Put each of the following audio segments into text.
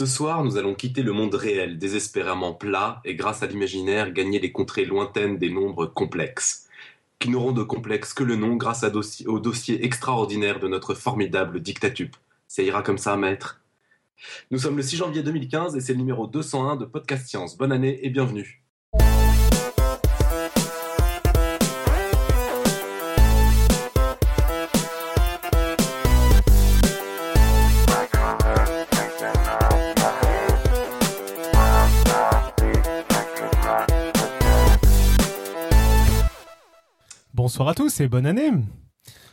Ce soir, nous allons quitter le monde réel, désespérément plat, et grâce à l'imaginaire, gagner les contrées lointaines des nombres complexes, qui n'auront de complexe que le nom grâce au dossier extraordinaire de notre formidable dictatup. Ça ira comme ça, maître Nous sommes le 6 janvier 2015 et c'est le numéro 201 de Podcast Science. Bonne année et bienvenue bonsoir à tous et bonne année.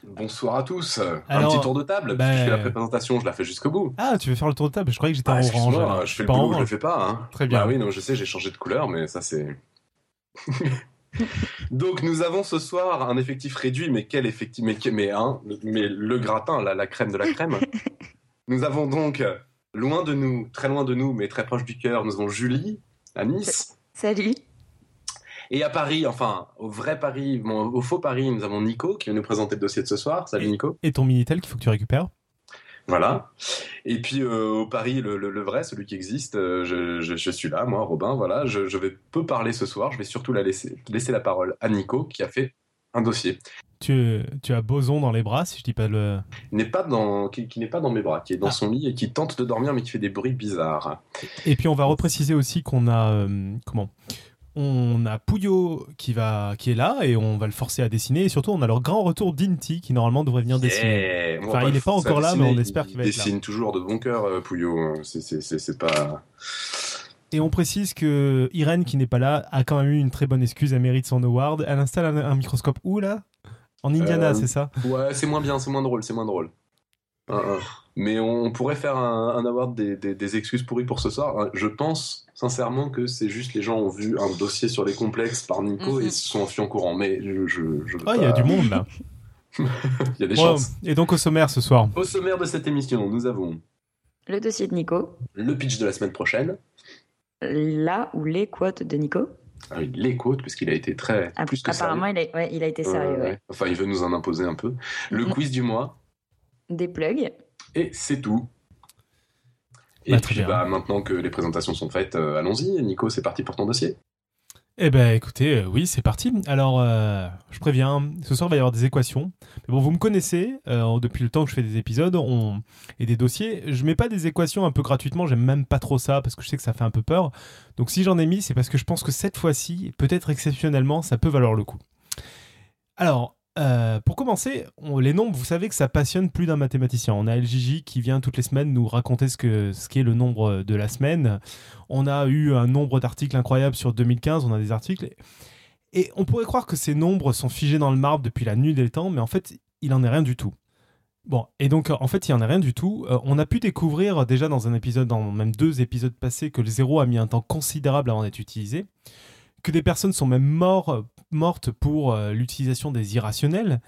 Bonsoir à tous. un petit tour de table. Bah, je fais la présentation, je la fais jusqu'au bout. Ah, tu veux faire le tour de table? Je croyais que j'étais en ah, orange. Je fais le boulot, je le fais pas. Hein. Très bien. Bah oui, non, je sais, j'ai changé de couleur, mais ça c'est. Donc nous avons ce soir un effectif réduit, mais quel effectif Mais, mais, hein, mais le gratin, la, la crème de la crème. nous avons donc loin de nous, très loin de nous, mais très proche du cœur, nous avons Julie à Nice. Salut. Et à Paris, enfin, au vrai Paris, au faux Paris, nous avons Nico qui va nous présenter le dossier de ce soir. Salut Nico. Et ton Minitel qu'il faut que tu récupères. Voilà. Et puis euh, au Paris, le, vrai, celui qui existe, euh, je, suis là, moi, Robin. Voilà, je, vais peu parler ce soir. Je vais surtout la laisser, laisser la parole à Nico qui a fait un dossier. Tu, tu as Boson dans les bras, si je dis pas le. N'est pas dans, qui, n'est pas dans mes bras, qui est dans ah. son lit et qui tente de dormir mais qui fait des bruits bizarres. Et puis on va repréciser aussi qu'on a euh, comment? On a Pouillot qui, va, qui est là et on va le forcer à dessiner. Et surtout, on a leur grand retour d'Inti qui normalement devrait venir dessiner. Enfin, il n'est pas encore là, mais on espère qu'il va être là. Il dessine toujours de bon cœur, euh, Pouillot. C'est pas. Et on précise que Irène, qui n'est pas là, a quand même eu une très bonne excuse. Elle mérite son award. Elle installe un, microscope où là? En Indiana, euh, c'est ça? Ouais, c'est moins bien, c'est moins drôle, c'est moins drôle. Mais on pourrait faire un, award des, excuses pourries pour ce soir. Je pense sincèrement que c'est juste les gens ont vu un dossier sur les complexes par Nico et mhm. se sont enfuis en courant. Mais je. je, ah, il y a du monde là. il y a des chances. Et donc au sommaire ce soir Au sommaire de cette émission, nous avons. Le dossier de Nico. Le pitch de la semaine prochaine. La ou les quotes de Nico. Ah oui, les quotes, puisqu'il a été très. Ah, plus que apparemment, il a, il a été sérieux. Enfin, il veut nous en imposer un peu. Le quiz du mois. Des plugs. Et c'est tout. Et bah, puis bah, maintenant que les présentations sont faites, euh, allons-y. Nico, c'est parti pour ton dossier. Eh ben écoutez, euh, oui, c'est parti. Alors, euh, je préviens, ce soir il va y avoir des équations. Mais bon, vous me connaissez, depuis le temps que je fais des épisodes on... et des dossiers, je mets pas des équations un peu gratuitement, j'aime même pas trop ça parce que je sais que ça fait un peu peur. Donc si j'en ai mis, c'est parce que je pense que cette fois-ci, peut-être exceptionnellement, ça peut valoir le coup. Alors, euh, pour commencer, les nombres, vous savez que ça passionne plus d'un mathématicien. On a LJJ qui vient toutes les semaines nous raconter ce qu'est ce le nombre de la semaine. On a eu un nombre d'articles incroyables sur 2015, on a des articles. Et on pourrait croire que ces nombres sont figés dans le marbre depuis la nuit des temps, mais en fait, il en est rien du tout. Bon, et donc en fait, il en est rien du tout. Euh, on a pu découvrir déjà dans un épisode, dans même deux épisodes passés, que le zéro a mis un temps considérable avant d'être utilisé, que des personnes sont même mortes morte pour euh, l'utilisation des irrationnels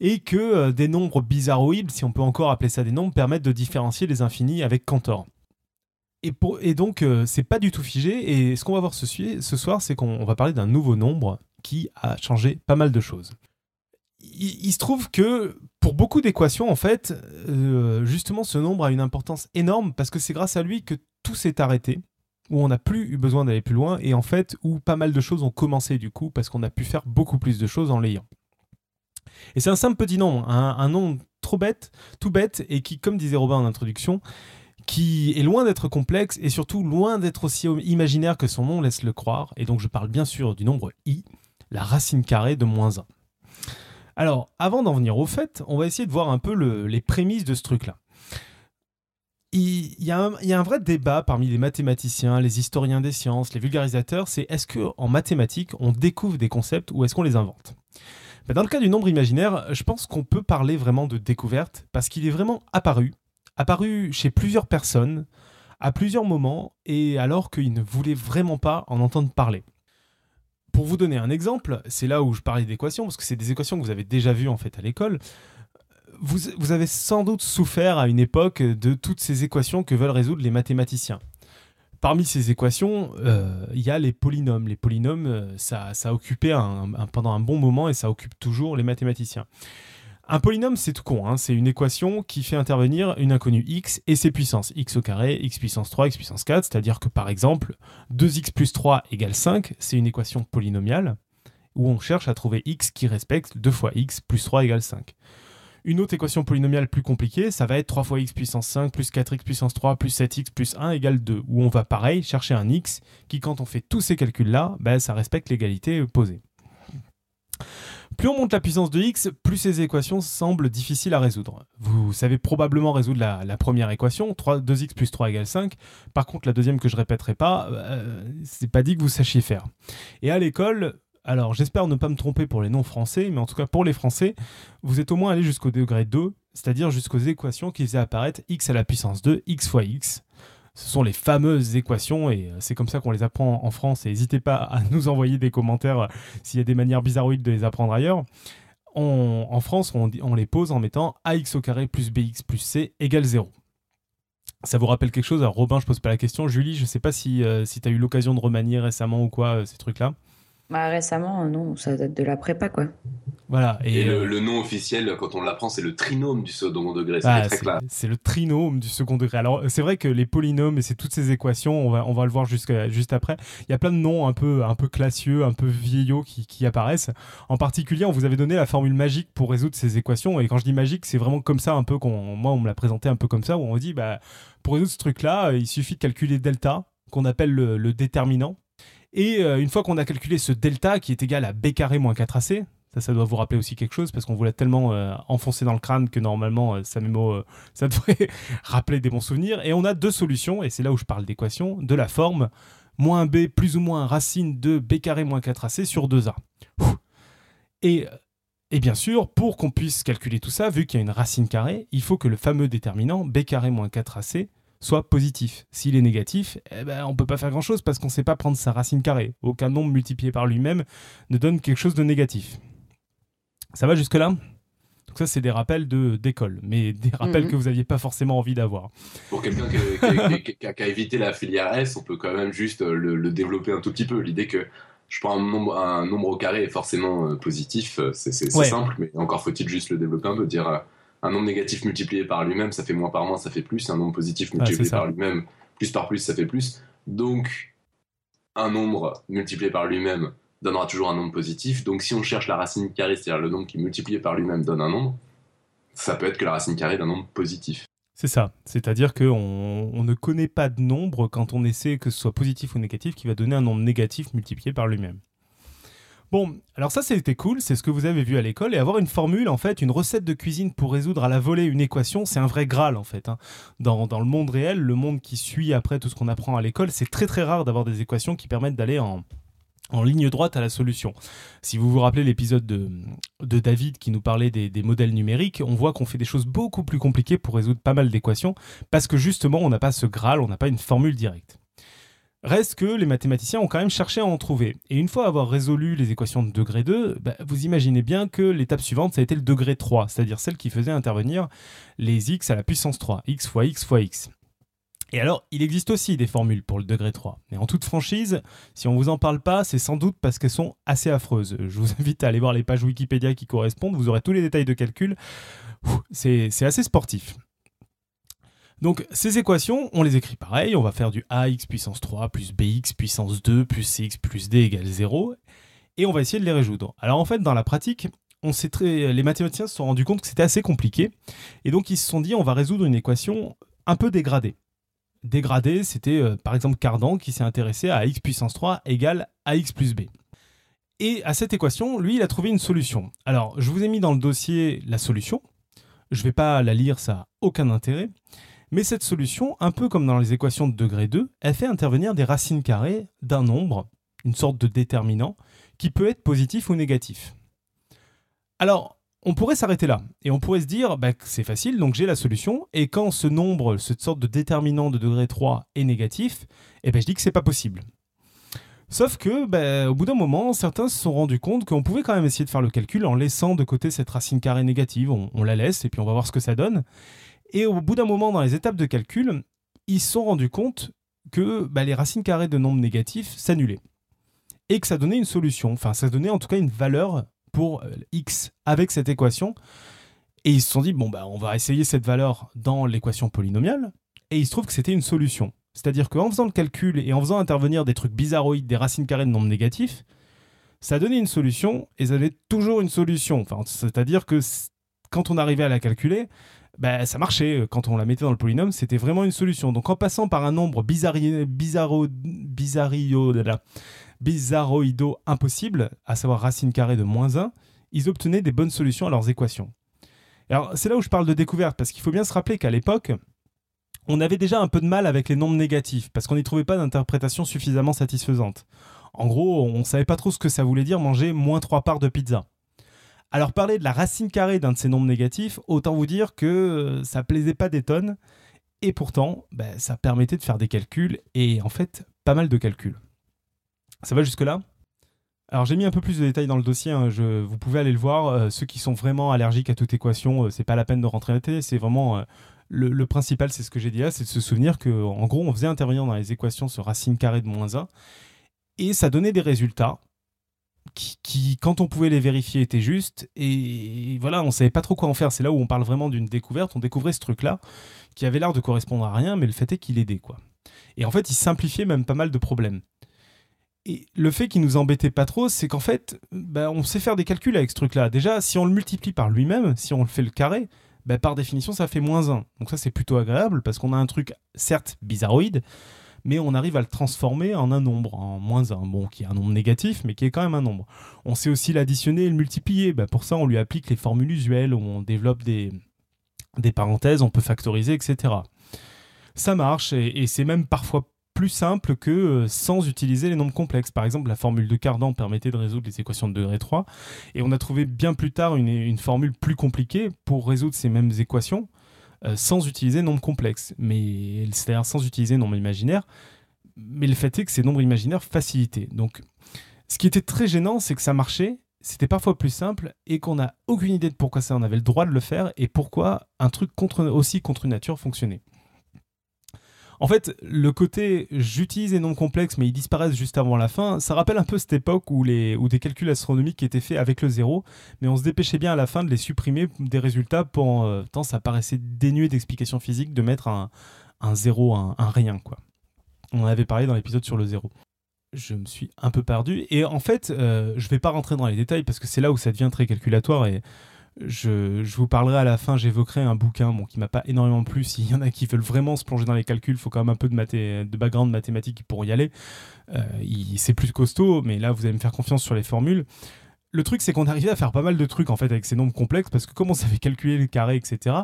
et que euh, des nombres bizarroïdes, si on peut encore appeler ça des nombres, permettent de différencier les infinis avec Cantor. Et, donc, euh, c'est pas du tout figé. Et ce qu'on va voir ce soir, c'est qu'on va parler d'un nouveau nombre qui a changé pas mal de choses. Il, se trouve que pour beaucoup d'équations, en fait, justement, ce nombre a une importance énorme parce que c'est grâce à lui que tout s'est arrêté où on n'a plus eu besoin d'aller plus loin et en fait où pas mal de choses ont commencé du coup parce qu'on a pu faire beaucoup plus de choses en l'ayant. Et c'est un simple petit nombre, un, nom trop bête, tout bête et qui, comme disait Robin en introduction, qui est loin d'être complexe et surtout loin d'être aussi imaginaire que son nom laisse le croire. Et donc je parle bien sûr du nombre i, la racine carrée de moins 1. Alors, avant d'en venir au fait, on va essayer de voir un peu les prémices de ce truc-là il y, a un, vrai débat parmi les mathématiciens, les historiens des sciences, les vulgarisateurs, c'est est-ce qu'en mathématiques, on découvre des concepts ou est-ce qu'on les invente? Ben, Dans le cas du nombre imaginaire, je pense qu'on peut parler vraiment de découverte parce qu'il est vraiment apparu, apparu chez plusieurs personnes, à plusieurs moments, et alors qu'ils ne voulaient vraiment pas en entendre parler. Pour vous donner un exemple, c'est là où je parlais d'équations, parce que c'est des équations que vous avez déjà vues en fait à l'école vous, avez sans doute souffert à une époque de toutes ces équations que veulent résoudre les mathématiciens. Parmi ces équations, euh, il y a les polynômes. Les polynômes, euh, ça, ça a occupé pendant un bon moment et ça occupe toujours les mathématiciens. Un polynôme, c'est tout con. Hein. C'est une équation qui fait intervenir une inconnue x et ses puissances. x au carré, x puissance 3, x puissance 4. C'est-à-dire que par exemple, 2x plus 3 égale 5, c'est une équation polynomiale où on cherche à trouver x qui respecte 2 fois x plus 3 égale 5. Une autre équation polynomiale plus compliquée, ça va être 3 fois x puissance 5 plus 4x puissance 3 plus 7x plus 1 égale 2, où on va pareil chercher un x qui, quand on fait tous ces calculs-là, ben, ça respecte l'égalité posée. Plus on monte la puissance de x, plus ces équations semblent difficiles à résoudre. Vous savez probablement résoudre la, première équation, 3, 2x plus 3 égale 5. Par contre, la deuxième que je répéterai pas, euh, c'est pas dit que vous sachiez faire. Et à l'école, alors j'espère ne pas me tromper pour les noms français, mais en tout cas pour les français, vous êtes au moins allé jusqu'au degré 2, c'est-à-dire jusqu'aux équations qui faisaient apparaître x à la puissance 2, x fois x. Ce sont les fameuses équations et euh, c'est comme ça qu'on les apprend en France. Et n'hésitez pas à nous envoyer des commentaires euh, s'il y a des manières bizarroïdes de les apprendre ailleurs. en France, on, les pose en mettant ax au carré plus bx plus c égale 0. Ça vous rappelle quelque chose? Alors Robin, je pose pas la question. Julie, je sais pas si, euh, si tu as eu l'occasion de remanier récemment ou quoi ces trucs-là. Bah, récemment, non, ça date de la prépa, quoi. Voilà. Et, euh, le, nom officiel, quand on l'apprend, c'est le trinôme du second degré. C'est ah, très clair. C'est le trinôme du second degré. Alors, c'est vrai que les polynômes et c'est toutes ces équations, on va, on va le voir juste après. Il y a plein de noms un peu, un peu classieux, un peu vieillots qui, qui apparaissent. En particulier, on vous avait donné la formule magique pour résoudre ces équations. Et quand je dis magique, c'est vraiment comme ça, un peu qu'on, moi, on me l'a présenté un peu comme ça, où on dit, bah, pour résoudre ce truc-là, il suffit de calculer delta, qu'on appelle le déterminant et euh, une fois qu'on a calculé ce delta qui est égal à b carré moins 4ac, ça, ça doit vous rappeler aussi quelque chose parce qu'on vous l'a tellement euh, enfoncé dans le crâne que normalement, euh, ça, ça devrait rappeler des bons souvenirs. Et on a deux solutions, et c'est là où je parle d'équation, de la forme moins b plus ou moins racine de b carré moins 4ac sur 2a. Et, et bien sûr, pour qu'on puisse calculer tout ça, vu qu'il y a une racine carrée, il faut que le fameux déterminant b carré moins 4ac soit positif. S'il est négatif, eh ben, on ne peut pas faire grand-chose parce qu'on ne sait pas prendre sa racine carrée. Aucun nombre multiplié par lui-même ne donne quelque chose de négatif. Ça va jusque-là? Donc ça, c'est des rappels de d'école, mais des rappels mhm. que vous n'aviez pas forcément envie d'avoir. Pour quelqu'un qui, a évité la filière S, on peut quand même juste euh, le, développer un tout petit peu. L'idée que je prends un nombre, un nombre au carré est forcément euh, positif, euh, c'est simple, mais encore faut-il juste le développer un peu, dire un nombre négatif multiplié par lui-même, ça fait moins par moins, ça fait plus. Un nombre positif multiplié par lui-même, plus par plus, ça fait plus. Donc, un nombre multiplié par lui-même donnera toujours un nombre positif. Donc, si on cherche la racine carrée, c'est-à-dire le nombre qui multiplié par lui-même donne un nombre, ça peut être que la racine carrée d'un nombre positif. C'est ça. C'est-à-dire qu'on on ne connaît pas de nombre quand on essaie que ce soit positif ou négatif qui va donner un nombre négatif multiplié par lui-même. Bon, alors ça c'était cool, c'est ce que vous avez vu à l'école, et avoir une formule, en fait, une recette de cuisine pour résoudre à la volée une équation, c'est un vrai graal en fait. Hein. Dans, le monde réel, le monde qui suit après tout ce qu'on apprend à l'école, c'est très très rare d'avoir des équations qui permettent d'aller en, ligne droite à la solution. Si vous vous rappelez l'épisode de, David qui nous parlait des, des modèles numériques, on voit qu'on fait des choses beaucoup plus compliquées pour résoudre pas mal d'équations, parce que justement on n'a pas ce graal, on n'a pas une formule directe. Reste que les mathématiciens ont quand même cherché à en trouver. Et une fois avoir résolu les équations de degré 2, bah, vous imaginez bien que l'étape suivante, ça a été le degré 3, c'est-à-dire celle qui faisait intervenir les x à la puissance 3, x fois x fois x. Et alors, il existe aussi des formules pour le degré 3. Mais en toute franchise, si on vous en parle pas, c'est sans doute parce qu'elles sont assez affreuses. Je vous invite à aller voir les pages Wikipédia qui correspondent, vous aurez tous les détails de calcul. C'est assez sportif. Donc ces équations, on les écrit pareil, on va faire du ax puissance 3 plus bx puissance 2 plus cx plus d égale 0, et on va essayer de les résoudre. Alors en fait, dans la pratique, les mathématiciens se sont rendus compte que c'était assez compliqué, et donc ils se sont dit on va résoudre une équation un peu dégradée. Dégradée, c'était euh, par exemple Cardan qui s'est intéressé à x puissance 3 égale ax plus b. Et à cette équation, lui, il a trouvé une solution. Alors, je vous ai mis dans le dossier la solution. Je ne vais pas la lire, ça n'a aucun intérêt. Mais cette solution, un peu comme dans les équations de degré 2, elle fait intervenir des racines carrées d'un nombre, une sorte de déterminant, qui peut être positif ou négatif. Alors, on pourrait s'arrêter là, et on pourrait se dire bah, c'est facile, donc j'ai la solution, et quand ce nombre, cette sorte de déterminant de degré 3 est négatif, eh ben, je dis que c'est pas possible. Sauf que, bah, au bout d'un moment, certains se sont rendus compte qu'on pouvait quand même essayer de faire le calcul en laissant de côté cette racine carrée négative. on, la laisse et puis on va voir ce que ça donne. Et au bout d'un moment, dans les étapes de calcul, ils se sont rendus compte que bah, les racines carrées de nombres négatifs s'annulaient. Et que ça donnait une solution, enfin ça donnait en tout cas une valeur pour euh, x avec cette équation. Et ils se sont dit, bon, bah, on va essayer cette valeur dans l'équation polynomiale. Et il se trouve que c'était une solution. C'est-à-dire qu'en faisant le calcul et en faisant intervenir des trucs bizarroïdes, des racines carrées de nombres négatifs, ça donnait une solution et ça avait toujours une solution. Enfin, c'est-à-dire que quand on arrivait à la calculer, bah, ça marchait. Quand on la mettait dans le polynôme, c'était vraiment une solution. Donc en passant par un nombre bizarroïdo impossible, à savoir racine carrée de moins 1, ils obtenaient des bonnes solutions à leurs équations. Alors c'est là où je parle de découverte, parce qu'il faut bien se rappeler qu'à l'époque, on avait déjà un peu de mal avec les nombres négatifs, parce qu'on n'y trouvait pas d'interprétation suffisamment satisfaisante. En gros, on ne savait pas trop ce que ça voulait dire manger moins 3 parts de pizza. Alors parler de la racine carrée d'un de ces nombres négatifs, autant vous dire que euh, ça plaisait pas des tonnes, et pourtant, bah, ça permettait de faire des calculs, et en fait, pas mal de calculs. Ça va jusque-là? Alors j'ai mis un peu plus de détails dans le dossier, hein. vous pouvez aller le voir. Euh, ceux qui sont vraiment allergiques à toute équation, euh, c'est pas la peine de rentrer télé, c'est vraiment le, principal, c'est ce que j'ai dit là, c'est de se souvenir que en gros on faisait intervenir dans les équations ce racine carrée de moins 1 et ça donnait des résultats qui, quand on pouvait les vérifier, étaient justes. Et voilà, on savait pas trop quoi en faire. C'est là où on parle vraiment d'une découverte. On découvrait ce truc-là qui avait l'air de correspondre à rien, mais le fait est qu'il aidait, quoi. Et en fait, il simplifiait même pas mal de problèmes. Et le fait qu'il nous embêtait pas trop, c'est qu'en fait, bah, on sait faire des calculs avec ce truc-là. Déjà, si on le multiplie par lui-même, si on le fait le carré, bah, par définition, ça fait moins 1. Donc ça, c'est plutôt agréable parce qu'on a un truc, certes, bizarroïde, mais on arrive à le transformer en un nombre, en moins 1, bon, qui est un nombre négatif, mais qui est quand même un nombre. On sait aussi l'additionner et le multiplier. Bah, pour ça, on lui applique les formules usuelles, on développe des, parenthèses, on peut factoriser, etc. Ça marche, et, c'est même parfois plus simple que euh, sans utiliser les nombres complexes. Par exemple, la formule de Cardan permettait de résoudre les équations de degré 3, et on a trouvé bien plus tard une, formule plus compliquée pour résoudre ces mêmes équations, sans utiliser nombre complexe, mais c'est-à-dire sans utiliser nombre imaginaire. Mais le fait est que ces nombres imaginaires facilitaient. Donc, ce qui était très gênant, c'est que ça marchait, c'était parfois plus simple et qu'on n'a aucune idée de pourquoi ça, on avait le droit de le faire et pourquoi un truc aussi contre nature fonctionnait. En fait, le côté j'utilise les nombres complexes mais ils disparaissent juste avant la fin, ça rappelle un peu cette époque où, les, des calculs astronomiques étaient faits avec le zéro, mais on se dépêchait bien à la fin de les supprimer des résultats pour euh, tant ça paraissait dénué d'explications physiques de mettre un, un zéro, un, rien quoi. On en avait parlé dans l'épisode sur le zéro je me suis un peu perdu. Et en fait, euh, je vais pas rentrer dans les détails parce que c'est là où ça devient très calculatoire et je, vous parlerai à la fin, j'évoquerai un bouquin bon, qui m'a pas énormément plu. S'il y en a qui veulent vraiment se plonger dans les calculs, il faut quand même un peu de, de background mathématique pour y aller. Euh, c'est plus costaud, mais là, vous allez me faire confiance sur les formules. Le truc, c'est qu'on arrivait à faire pas mal de trucs en fait avec ces nombres complexes parce que comme on savait calculer les carrés, etc.,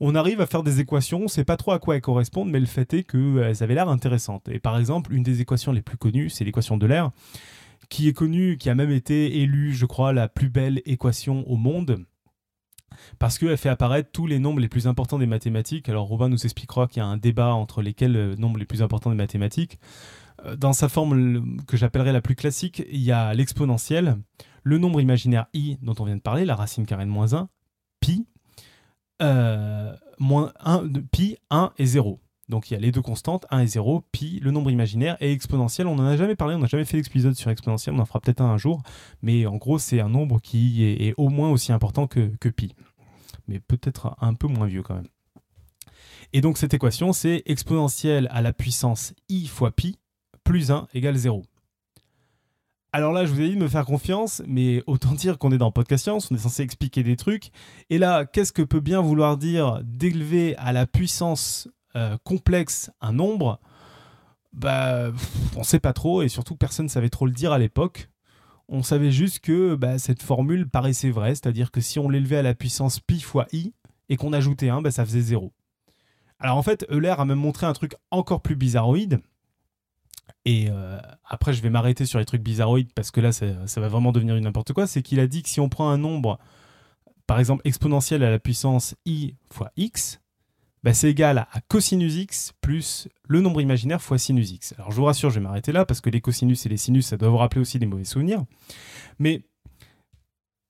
on arrive à faire des équations. On sait pas trop à quoi elles correspondent, mais le fait est qu'elles avaient l'air intéressantes. Et par exemple, une des équations les plus connues, c'est l'équation de l'air, qui est connue, qui a même été élue, je crois, la plus belle équation au monde parce qu'elle fait apparaître tous les nombres les plus importants des mathématiques. Alors Robin nous expliquera qu'il y a un débat entre lesquels les euh, nombres les plus importants des mathématiques. Euh, dans sa forme que j'appellerais la plus classique, il y a l'exponentielle, le nombre imaginaire i dont on vient de parler, la racine carrée de moins 1, pi, euh, moins 1, pi, 1 et 0. Donc il y a les deux constantes, 1 et 0, pi, le nombre imaginaire et exponentiel. On n'en a jamais parlé, on n'a jamais fait d'épisode sur exponentiel, on en fera peut-être un un jour, mais en gros c'est un nombre qui est, au moins aussi important que, pi mais peut-être un peu moins vieux quand même. Et donc cette équation, c'est exponentielle à la puissance i fois pi plus 1 égale 0. Alors là, je vous ai dit de me faire confiance, mais autant dire qu'on est dans Podcast Science, on est censé expliquer des trucs. Et là, qu'est-ce que peut bien vouloir dire d'élever à la puissance euh, complexe un nombre Bah, on sait pas trop, et surtout personne ne savait trop le dire à l'époque. On savait juste que bah, cette formule paraissait vraie, c'est-à-dire que si on l'élevait à la puissance pi fois i et qu'on ajoutait 1, bah, ça faisait 0. Alors en fait, Euler a même montré un truc encore plus bizarroïde. Et euh, après, je vais m'arrêter sur les trucs bizarroïdes parce que là, ça, va vraiment devenir n'importe quoi. C'est qu'il a dit que si on prend un nombre, par exemple exponentiel à la puissance i fois x, bah, c'est égal à cosinus x plus le nombre imaginaire fois sinus x. Alors je vous rassure, je vais m'arrêter là parce que les cosinus et les sinus, ça doit vous rappeler aussi des mauvais souvenirs. Mais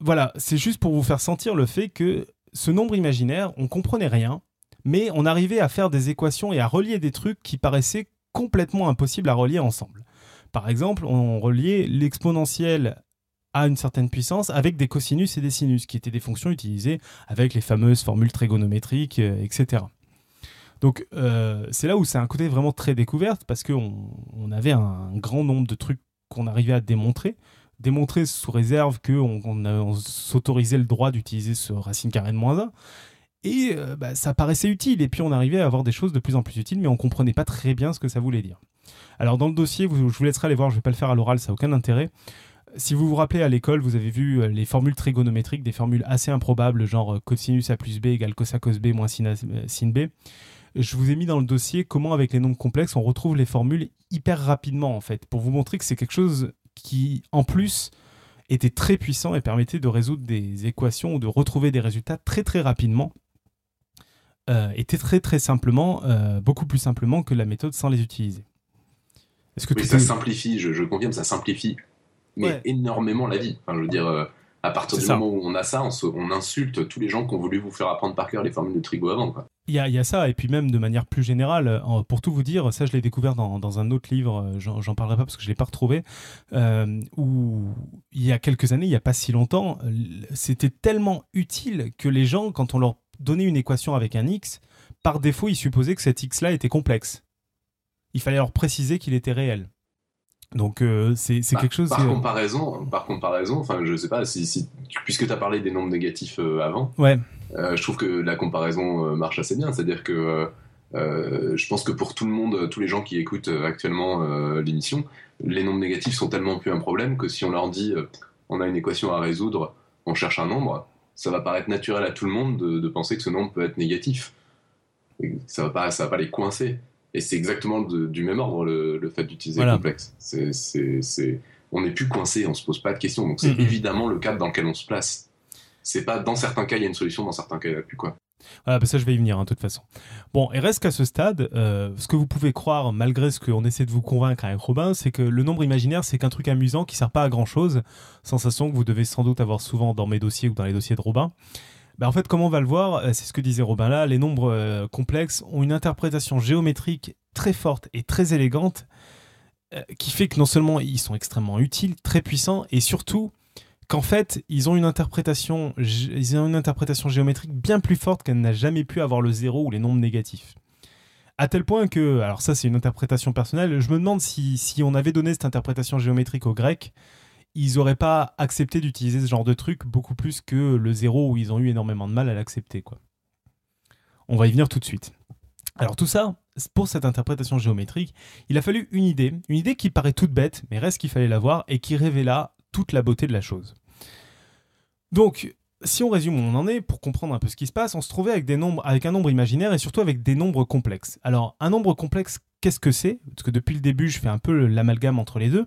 voilà, c'est juste pour vous faire sentir le fait que ce nombre imaginaire, on comprenait rien, mais on arrivait à faire des équations et à relier des trucs qui paraissaient complètement impossibles à relier ensemble. Par exemple, on reliait l'exponentielle à une certaine puissance avec des cosinus et des sinus, qui étaient des fonctions utilisées avec les fameuses formules trigonométriques, euh, etc. Donc euh, c'est là où c'est un côté vraiment très découverte, parce qu'on on avait un grand nombre de trucs qu'on arrivait à démontrer, démontrer sous réserve qu'on on, s'autorisait le droit d'utiliser ce racine carré de moins 1. Et euh, bah, ça paraissait utile, et puis on arrivait à avoir des choses de plus en plus utiles, mais on comprenait pas très bien ce que ça voulait dire. Alors dans le dossier, je vous laisserai aller voir, je vais pas le faire à l'oral, ça n'a aucun intérêt. Si vous vous rappelez à l'école, vous avez vu euh, les formules trigonométriques, des formules assez improbables, genre euh, cosinus a plus b égale cos a cos b moins sin, sin b. Je vous ai mis dans le dossier comment, avec les nombres complexes, on retrouve les formules hyper rapidement, en fait, pour vous montrer que c'est quelque chose qui, en plus, était très puissant et permettait de résoudre des équations ou de retrouver des résultats très très rapidement. Euh, était très très simplement, beaucoup plus simplement que la méthode sans les utiliser. Est-ce que ça simplifie, je, je confirme, ça simplifie mais énormément la vie. Enfin, je veux dire, euh, à partir du moment où on a ça, on, insulte tous les gens qui ont voulu vous faire apprendre par cœur les formules de trigo avant. Il y, a, ça, et puis même de manière plus générale, pour tout vous dire, ça je l'ai découvert dans, un autre livre, euh, j'en parlerai pas parce que je l'ai pas retrouvé, euh, où il y a quelques années, il n'y a pas si longtemps, c'était tellement utile que les gens, quand on leur donnait une équation avec un x, par défaut, ils supposaient que cet x-là était complexe. Il fallait leur préciser qu'il était réel. Donc euh, c'est quelque chose. Par comparaison, par comparaison, enfin je sais pas si, puisque tu as parlé des nombres négatifs euh, avant. Ouais. Euh, je trouve que la comparaison marche assez bien, c'est-à-dire que je pense que pour tout le monde, tous les gens qui écoutent actuellement l'émission, les nombres négatifs sont tellement plus un problème que si on leur dit on a une équation à résoudre, on cherche un nombre, ça va paraître naturel à tout le monde de, de penser que ce nombre peut être négatif. ça va pas, ça va pas les coincer. Et c'est exactement du même ordre le, fait d'utiliser le complexe. C'est, on n'est plus coincé, on se pose pas de questions. Donc c'est mm-hmm. évidemment le cadre dans lequel on se place. C'est pas dans certains cas il y a une solution, dans certains cas il n'y a plus quoi. Voilà, bah ça je vais y venir hein, de toute façon. Bon, et reste qu'à ce stade, euh, ce que vous pouvez croire, malgré ce qu'on essaie de vous convaincre avec Robin, c'est que le nombre imaginaire, c'est qu'un truc amusant qui sert pas à grand chose, sensation que vous devez sans doute avoir souvent dans mes dossiers ou dans les dossiers de Robin. Bah, en fait, comment on va le voir, euh, c'est ce que disait Robin là, les nombres euh, complexes ont une interprétation géométrique très forte et très élégante euh, qui fait que non seulement ils sont extrêmement utiles, très puissants, et surtout qu'en fait, ils ont une interprétation, ils ont une interprétation géométrique bien plus forte qu'elle n'a jamais pu avoir le zéro ou les nombres négatifs. À tel point que, alors ça c'est une interprétation personnelle, je me demande si, si on avait donné cette interprétation géométrique aux Grecs, ils n'auraient pas accepté d'utiliser ce genre de truc beaucoup plus que le zéro où ils ont eu énormément de mal à l'accepter. On va y venir tout de suite. Alors tout ça, pour cette interprétation géométrique, il a fallu une idée, une idée qui paraît toute bête, mais reste qu'il fallait l'avoir et qui révéla toute la beauté de la chose. Donc, si on résume où on en est, pour comprendre un peu ce qui se passe, on se trouvait avec, des nombres, avec un nombre imaginaire et surtout avec des nombres complexes. Alors, un nombre complexe, qu'est-ce que c'est? Parce que depuis le début, je fais un peu l'amalgame entre les deux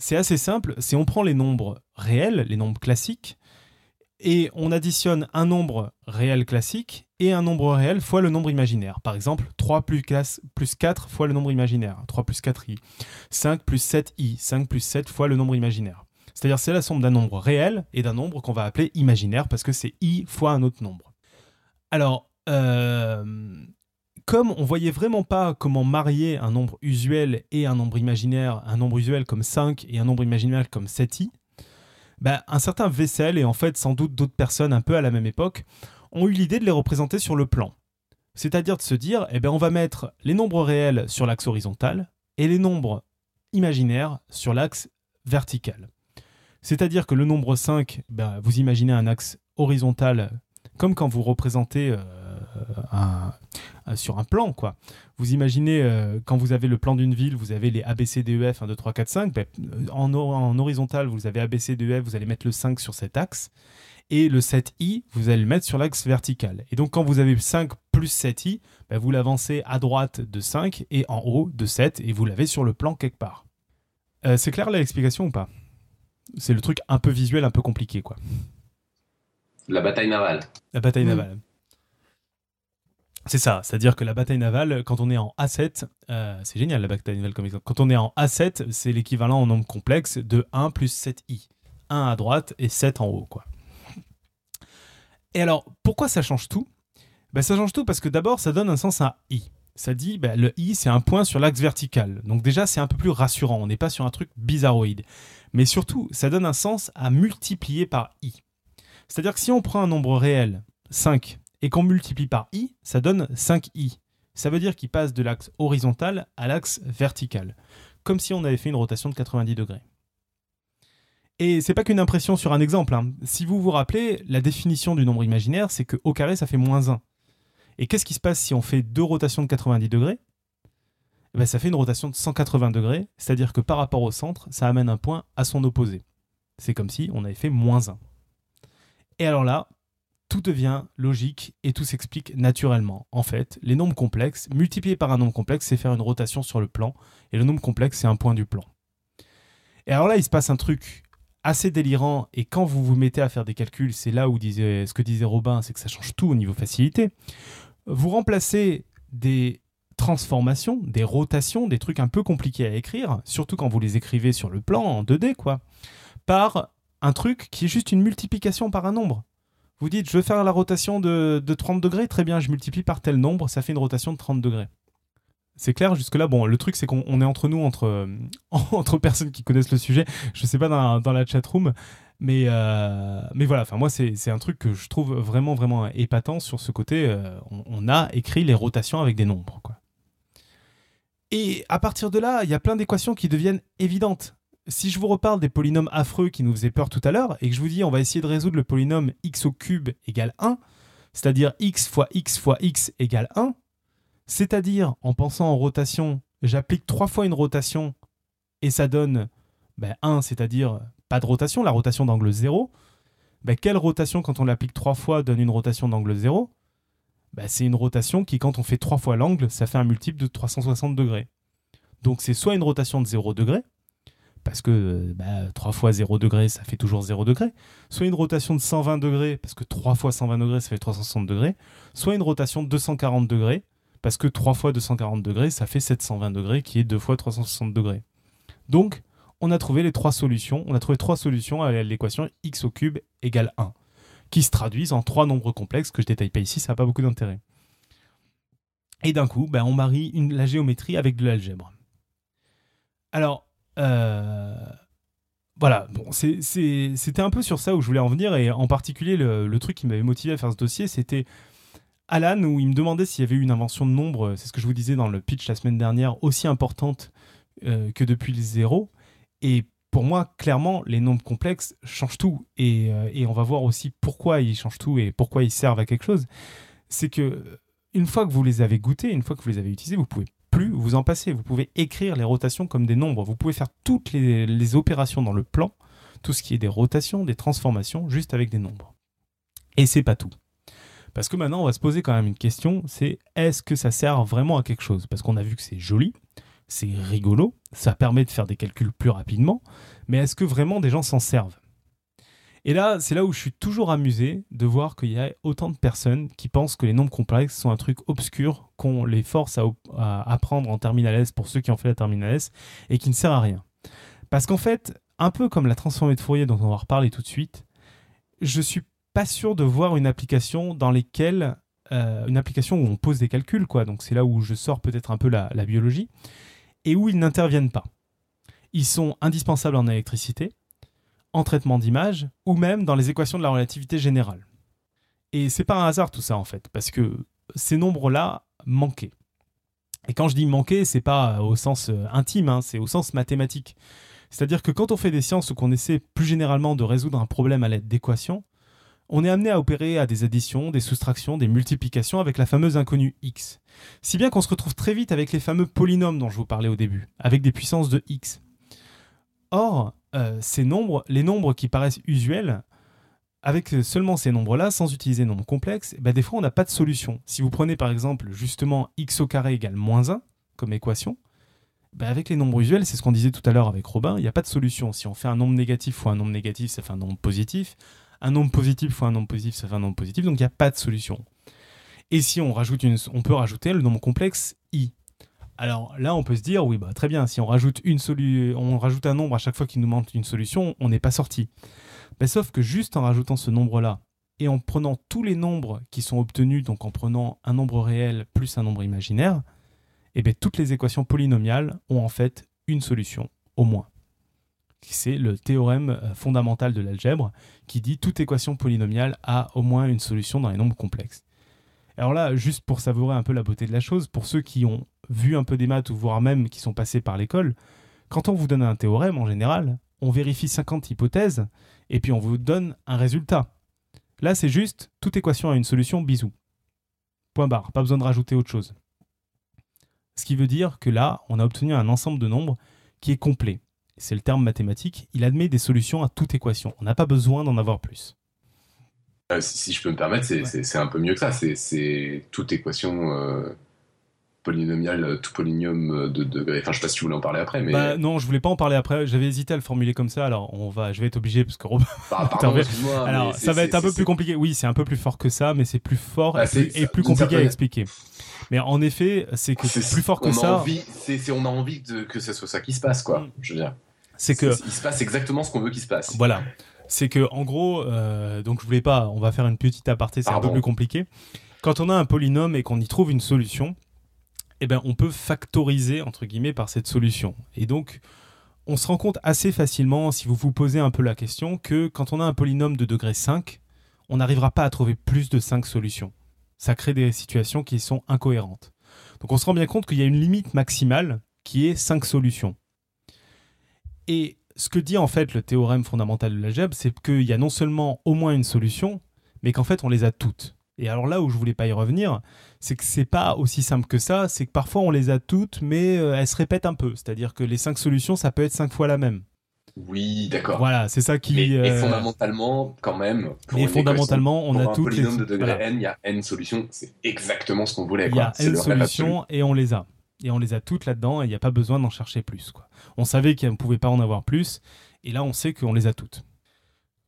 c'est assez simple, c'est on prend les nombres réels, les nombres classiques, et on additionne un nombre réel classique et un nombre réel fois le nombre imaginaire. Par exemple, 3 plus, 4 fois le nombre imaginaire, 3 plus 4i. 5 plus 7i, 5 plus 7 fois le nombre imaginaire. C'est-à-dire c'est la somme d'un nombre réel et d'un nombre qu'on va appeler imaginaire parce que c'est i fois un autre nombre. Alors, euh, comme on voyait vraiment pas comment marier un nombre usuel et un nombre imaginaire, un nombre usuel comme 5 et un nombre imaginaire comme 7i, bah, un certain Vessel et en fait sans doute d'autres personnes un peu à la même époque ont eu l'idée de les représenter sur le plan. C'est-à-dire de se dire, eh ben, on va mettre les nombres réels sur l'axe horizontal et les nombres imaginaires sur l'axe vertical. C'est-à-dire que le nombre 5, ben, vous imaginez un axe horizontal comme quand vous représentez euh, un, euh, sur un plan, quoi. Vous imaginez, euh, quand vous avez le plan d'une ville, vous avez les ABCDEF 1, 2, 3, 4, 5. en, en, horizontal, vous avez ABCDEF, vous allez mettre le 5 sur cet axe. Et le 7i, vous allez le mettre sur l'axe vertical. Et donc, quand vous avez 5 plus 7i, ben, vous l'avancez à droite de 5 et en haut de 7, et vous l'avez sur le plan quelque part. Euh, c'est clair l'explication ou pas? C'est le truc un peu visuel, un peu compliqué, quoi. La bataille navale. La bataille navale. C'est ça, c'est-à-dire que la bataille navale, quand on est en A7, euh, c'est génial la bataille navale comme exemple. Quand on est en A7, c'est l'équivalent en nombre complexe de 1 plus 7i. 1 à droite et 7 en haut, quoi. Et alors, pourquoi ça change tout? Ben, Ça change tout parce que d'abord, ça donne un sens à i. ça dit bah, le i c'est un point sur l'axe vertical. Donc déjà c'est un peu plus rassurant, on n'est pas sur un truc bizarroïde. Mais surtout, ça donne un sens à multiplier par i. C'est-à-dire que si on prend un nombre réel, 5, et qu'on multiplie par i, ça donne 5i. Ça veut dire qu'il passe de l'axe horizontal à l'axe vertical, comme si on avait fait une rotation de 90 degrés. Et c'est pas qu'une impression sur un exemple. hein. Si vous vous rappelez, la définition du nombre imaginaire, c'est que au carré, ça fait moins 1. Et qu'est-ce qui se passe si on fait deux rotations de 90 degrés? Eh ben, Ça fait une rotation de 180 degrés, c'est-à-dire que par rapport au centre, ça amène un point à son opposé. C'est comme si on avait fait moins 1. Et alors là, tout devient logique et tout s'explique naturellement. En fait, les nombres complexes, multipliés par un nombre complexe, c'est faire une rotation sur le plan, et le nombre complexe, c'est un point du plan. Et alors là, il se passe un truc assez délirant, et quand vous vous mettez à faire des calculs, c'est là où disait, ce que disait Robin, c'est que ça change tout au niveau facilité. Vous remplacez des transformations, des rotations, des trucs un peu compliqués à écrire, surtout quand vous les écrivez sur le plan en 2D, quoi, par un truc qui est juste une multiplication par un nombre. Vous dites, je veux faire la rotation de, de 30 degrés, très bien, je multiplie par tel nombre, ça fait une rotation de 30 degrés. C'est clair jusque-là. Bon, le truc, c'est qu'on on est entre nous, entre, personnes qui connaissent le sujet. Je sais pas dans, la chatroom, mais, euh, mais voilà. Moi, c'est un truc que je trouve vraiment, vraiment épatant sur ce côté. euh, on, a écrit les rotations avec des nombres. Et à partir de là, il y a plein d'équations qui deviennent évidentes. Si je vous reparle des polynômes affreux qui nous faisaient peur tout à l'heure, et que je vous dis on va essayer de résoudre le polynôme x au cube égale 1, c'est-à-dire x fois x fois x égale 1, c'est-à-dire en pensant en rotation, j'applique trois fois une rotation et ça donne ben, 1, c'est-à-dire pas de rotation, la rotation d'angle 0. Ben, quelle rotation quand on l'applique trois fois donne une rotation d'angle 0 Ben, C'est une rotation qui quand on fait trois fois l'angle, ça fait un multiple de 360 degrés. Donc c'est soit une rotation de 0 degré, parce que euh, bah, 3 fois 0 degré, ça fait toujours 0 degré, soit une rotation de 120 degrés, parce que 3 fois 120 degrés, ça fait 360 degrés, soit une rotation de 240 degrés, parce que 3 fois 240 degrés, ça fait 720 degrés, qui est 2 fois 360 degrés. Donc, on a trouvé les trois solutions, on a trouvé trois solutions à l'équation x au cube égale 1, qui se traduisent en trois nombres complexes que je détaille pas ici, ça n'a pas beaucoup d'intérêt. Et d'un coup, ben, on marie la géométrie avec de l'algèbre. Alors, voilà, bon, c'était un peu sur ça où je voulais en venir, et en particulier, le, le truc qui m'avait motivé à faire ce dossier, c'était Alan, où il me demandait s'il y avait eu une invention de nombre, c'est ce que je vous disais dans le pitch la semaine dernière, aussi importante euh, que depuis le zéro. Et pour moi, clairement, les nombres complexes changent tout. Et, euh, et on va voir aussi pourquoi ils changent tout et pourquoi ils servent à quelque chose. C'est que une fois que vous les avez goûtés, une fois que vous les avez utilisés, vous pouvez plus vous en passer. Vous pouvez écrire les rotations comme des nombres. Vous pouvez faire toutes les, les opérations dans le plan, tout ce qui est des rotations, des transformations, juste avec des nombres. Et c'est pas tout. Parce que maintenant, on va se poser quand même une question, c'est est-ce que ça sert vraiment à quelque chose? Parce qu'on a vu que c'est joli, c'est rigolo, ça permet de faire des calculs plus rapidement, mais est-ce que vraiment des gens s'en servent? Et là, c'est là où je suis toujours amusé de voir qu'il y a autant de personnes qui pensent que les nombres complexes sont un truc obscur, qu'on les force à, apprendre en terminale S pour ceux qui ont fait la terminale S, et qui ne sert à rien. Parce qu'en fait, un peu comme la transformée de Fourier dont on va reparler tout de suite, je suis pas sûr de voir une application dans lesquelles euh, une application où on pose des calculs, quoi. Donc c'est là où je sors peut-être un peu la biologie et où ils n'interviennent pas. Ils sont indispensables en électricité, en traitement d'image ou même dans les équations de la relativité générale. Et c'est pas un hasard tout ça en fait, parce que ces nombres-là manquaient. Et quand je dis manquer, c'est pas au sens euh, intime, hein, c'est au sens mathématique. C'est-à-dire que quand on fait des sciences ou qu'on essaie plus généralement de résoudre un problème à l'aide d'équations, on est amené à opérer à des additions, des soustractions, des multiplications avec la fameuse inconnue x. Si bien qu'on se retrouve très vite avec les fameux polynômes dont je vous parlais au début, avec des puissances de x. Or, euh, ces nombres, les nombres qui paraissent usuels, avec seulement ces nombres-là, sans utiliser nombres complexes, bah, des fois on n'a pas de solution. Si vous prenez par exemple justement x au carré égale moins 1 comme équation, bah, avec les nombres usuels, c'est ce qu'on disait tout à l'heure avec Robin, il n'y a pas de solution. Si on fait un nombre négatif fois un nombre négatif, ça fait un nombre positif. Un nombre positif fois un nombre positif, ça fait un nombre positif, donc il n'y a pas de solution. Et si on rajoute une, on peut rajouter le nombre complexe. Alors là, on peut se dire, oui, bah très bien, si on rajoute une solu on rajoute un nombre à chaque fois qu'il nous manque une solution, on n'est pas sorti. Bah, sauf que juste en rajoutant ce nombre-là et en prenant tous les nombres qui sont obtenus, donc en prenant un nombre réel plus un nombre imaginaire, eh bien, toutes les équations polynomiales ont en fait une solution, au moins. C'est le théorème euh, fondamental de l'algèbre qui dit toute équation polynomiale a au moins une solution dans les nombres complexes. Alors là, juste pour savourer un peu la beauté de la chose, pour ceux qui ont vu un peu des maths ou voire même qui sont passés par l'école, quand on vous donne un théorème en général, on vérifie 50 hypothèses et puis on vous donne un résultat. Là, c'est juste toute équation a une solution, bisous. Point barre, pas besoin de rajouter autre chose. Ce qui veut dire que là, on a obtenu un ensemble de nombres qui est complet. C'est le terme mathématique, il admet des solutions à toute équation. On n'a pas besoin d'en avoir plus. Euh, si, je peux me permettre, c'est un peu mieux que ça. C'est toute équation euh, polynomiale, euh, tout polynôme de degré. Enfin, je sais pas si tu voulais en parler après, mais bah, non, je voulais pas en parler après. J'avais hésité à le formuler comme ça. Alors, on va, je vais être obligé parce que bah, alors, ça va être un peu plus compliqué. Oui, c'est un peu plus fort que ça, mais c'est plus fort bah, et, plus, compliqué à expliquer. Mais en effet, c'est que c'est plus fort que ça. On a envie de, que ce soit ça qui se passe, quoi. Mm. Je veux dire. C'est que il se passe exactement ce qu'on veut qu'il se passe. Voilà. C'est que en gros, euh, donc je voulais pas. On va faire une petite aparté. C'est un peu plus compliqué. Quand on a un polynôme et qu'on y trouve une solution, eh ben, on peut factoriser, entre guillemets, par cette solution. Et donc, on se rend compte assez facilement, si vous vous posez un peu la question, que quand on a un polynôme de degré 5, on n'arrivera pas à trouver plus de 5 solutions. Ça crée des situations qui sont incohérentes. Donc on se rend bien compte qu'il y a une limite maximale qui est 5 solutions. Et ce que dit en fait le théorème fondamental de l'algèbre, c'est qu'il y a non seulement au moins une solution, mais qu'en fait on les a toutes. Et alors là où je voulais pas y revenir, c'est que c'est pas aussi simple que ça, c'est que parfois on les a toutes, mais euh, elles se répètent un peu. C'est-à-dire que les cinq solutions, ça peut être cinq fois la même. Oui, d'accord. Voilà, c'est ça qui. Mais, euh, fondamentalement, quand même. et fondamentalement, on a un toutes les. de degré n, il y a n solutions. C'est exactement ce qu'on voulait. Il y a n solutions et on les a. Et on les a toutes là-dedans et il n'y a pas besoin d'en chercher plus. On savait qu'on ne pouvait pas en avoir plus et là on sait qu'on les a toutes.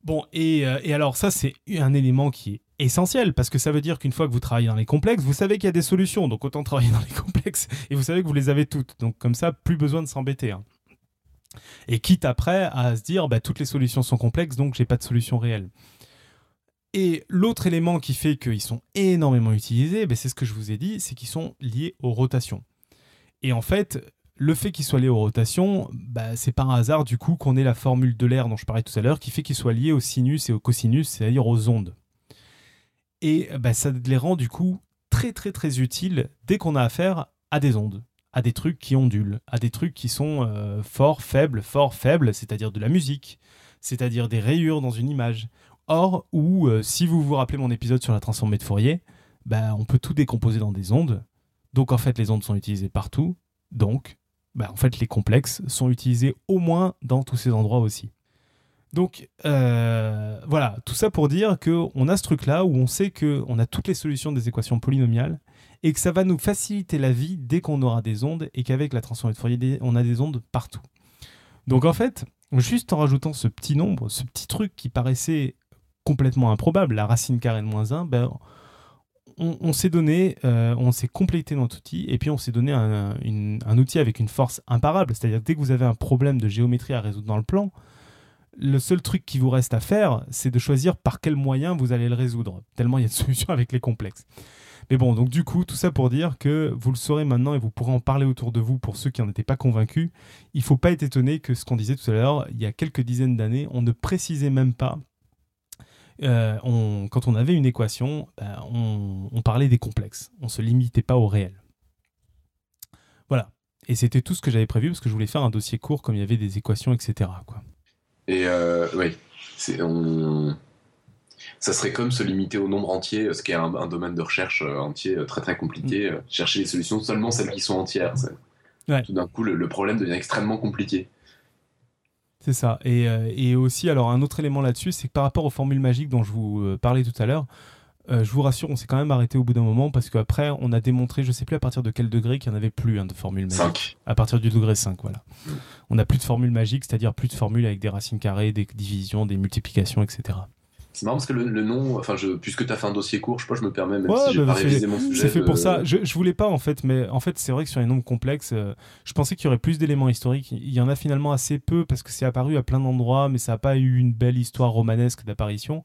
Bon, et, euh, et alors ça c'est un élément qui est essentiel parce que ça veut dire qu'une fois que vous travaillez dans les complexes, vous savez qu'il y a des solutions, donc autant travailler dans les complexes et vous savez que vous les avez toutes. Donc comme ça, plus besoin de s'embêter. Hein. Et quitte après à se dire, bah, toutes les solutions sont complexes, donc j'ai pas de solution réelle. Et l'autre élément qui fait qu'ils sont énormément utilisés, bah, c'est ce que je vous ai dit, c'est qu'ils sont liés aux rotations. Et en fait, le fait qu'ils soient liés aux rotations, bah, c'est par hasard du coup qu'on ait la formule de l'air dont je parlais tout à l'heure, qui fait qu'ils soient liés au sinus et au cosinus, c'est-à-dire aux ondes. Et bah, ça les rend du coup très très très utiles dès qu'on a affaire à des ondes, à des trucs qui ondulent, à des trucs qui sont euh, forts, faibles, forts, faibles, c'est-à-dire de la musique, c'est-à-dire des rayures dans une image. Or, ou euh, si vous vous rappelez mon épisode sur la transformée de Fourier, bah, on peut tout décomposer dans des ondes. Donc en fait, les ondes sont utilisées partout. Donc, bah, en fait, les complexes sont utilisés au moins dans tous ces endroits aussi. Donc euh, voilà, tout ça pour dire qu'on a ce truc-là où on sait qu'on a toutes les solutions des équations polynomiales et que ça va nous faciliter la vie dès qu'on aura des ondes et qu'avec la transformée de Fourier, on a des ondes partout. Donc en fait, juste en rajoutant ce petit nombre, ce petit truc qui paraissait complètement improbable, la racine carrée de moins 1, ben, on, s'est donné, euh, on s'est complété notre outil et puis on s'est donné un, outil avec une force imparable. C'est-à-dire dès que vous avez un problème de géométrie à résoudre dans le plan, le seul truc qui vous reste à faire, c'est de choisir par quel moyen vous allez le résoudre. Tellement il y a de solutions avec les complexes. Mais bon, donc du coup, tout ça pour dire que vous le saurez maintenant et vous pourrez en parler autour de vous pour ceux qui n'en étaient pas convaincus. Il ne faut pas être étonné que ce qu'on disait tout à l'heure, il y a quelques dizaines d'années, on ne précisait même pas. Euh, quand on avait une équation, ben, on, on parlait des complexes. On ne se limitait pas au réel. Voilà. Et c'était tout ce que j'avais prévu parce que je voulais faire un dossier court comme il y avait des équations, etc. Quoi. Et euh, oui, on... ça serait comme se limiter au nombre entier, ce qui est un, domaine de recherche euh, entier très très compliqué. Mm. Chercher les solutions seulement celles qui sont entières. Tout d'un coup, le, problème devient extrêmement compliqué. C'est ça. Et, et, aussi, alors un autre élément là-dessus, c'est que par rapport aux formules magiques dont je vous parlais tout à l'heure, euh, je vous rassure, on s'est quand même arrêté au bout d'un moment parce qu'après, on a démontré, je sais plus à partir de quel degré, qu'il n'y en avait plus hein, de formule magique. 5. À partir du degré 5, voilà. On n'a plus de formule magique, c'est-à-dire plus de formules avec des racines carrées, des divisions, des multiplications, etc. C'est marrant parce que le, nom, enfin, je, puisque tu as fait un dossier court, je sais pas, je me permets, même si bah, pas révisé mon sujet. C'est fait pour ça. Je, je, voulais pas, en fait, mais en fait, c'est vrai que sur les nombres complexes, euh, je pensais qu'il y aurait plus d'éléments historiques. Il y en a finalement assez peu parce que c'est apparu à plein d'endroits, mais ça n'a pas eu une belle histoire romanesque d'apparition.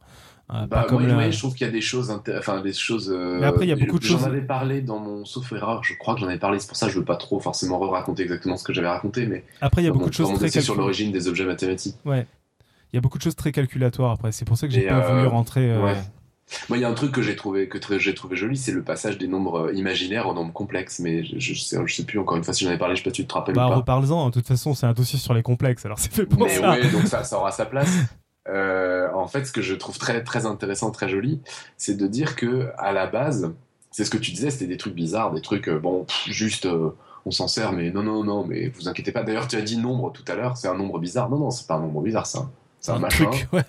Hein, Bah, comme ouais, je trouve qu'il y a des choses, enfin des choses. euh, Mais après, il y a beaucoup de J'en choses- avais parlé dans mon sauf erreur. Je crois que j'en avais parlé. C'est pour ça que je veux pas trop forcément raconter exactement ce que j'avais raconté, mais Après, il y a beaucoup de choses très sur l'origine des objets mathématiques. Ouais. Il y a beaucoup de choses très calculatoires après. C'est pour ça que j'ai pas euh, voulu rentrer. euh, ouais. Moi, il y a un truc que j'ai trouvé que j'ai trouvé joli, c'est le passage des nombres euh, imaginaires aux nombres complexes. Mais je, je sais, je sais plus encore une fois si j'en avais parlé. Je sais pas si tu te rappelles Bah, ou pas. reparle-en. De toute façon, c'est un dossier sur les complexes. Alors, c'est fait pour Mais ça. ouais, donc ça, ça aura sa place. Euh, en fait, ce que je trouve très, très intéressant, très joli, c'est de dire que à la base, c'est ce que tu disais, c'était des trucs bizarres, des trucs, euh, bon, pff, juste, euh, on s'en sert, mais non, non, non, mais vous inquiétez pas. D'ailleurs, tu as dit nombre tout à l'heure, c'est un nombre bizarre. Non, non, c'est pas un nombre bizarre, un, c'est un truc. Ouais.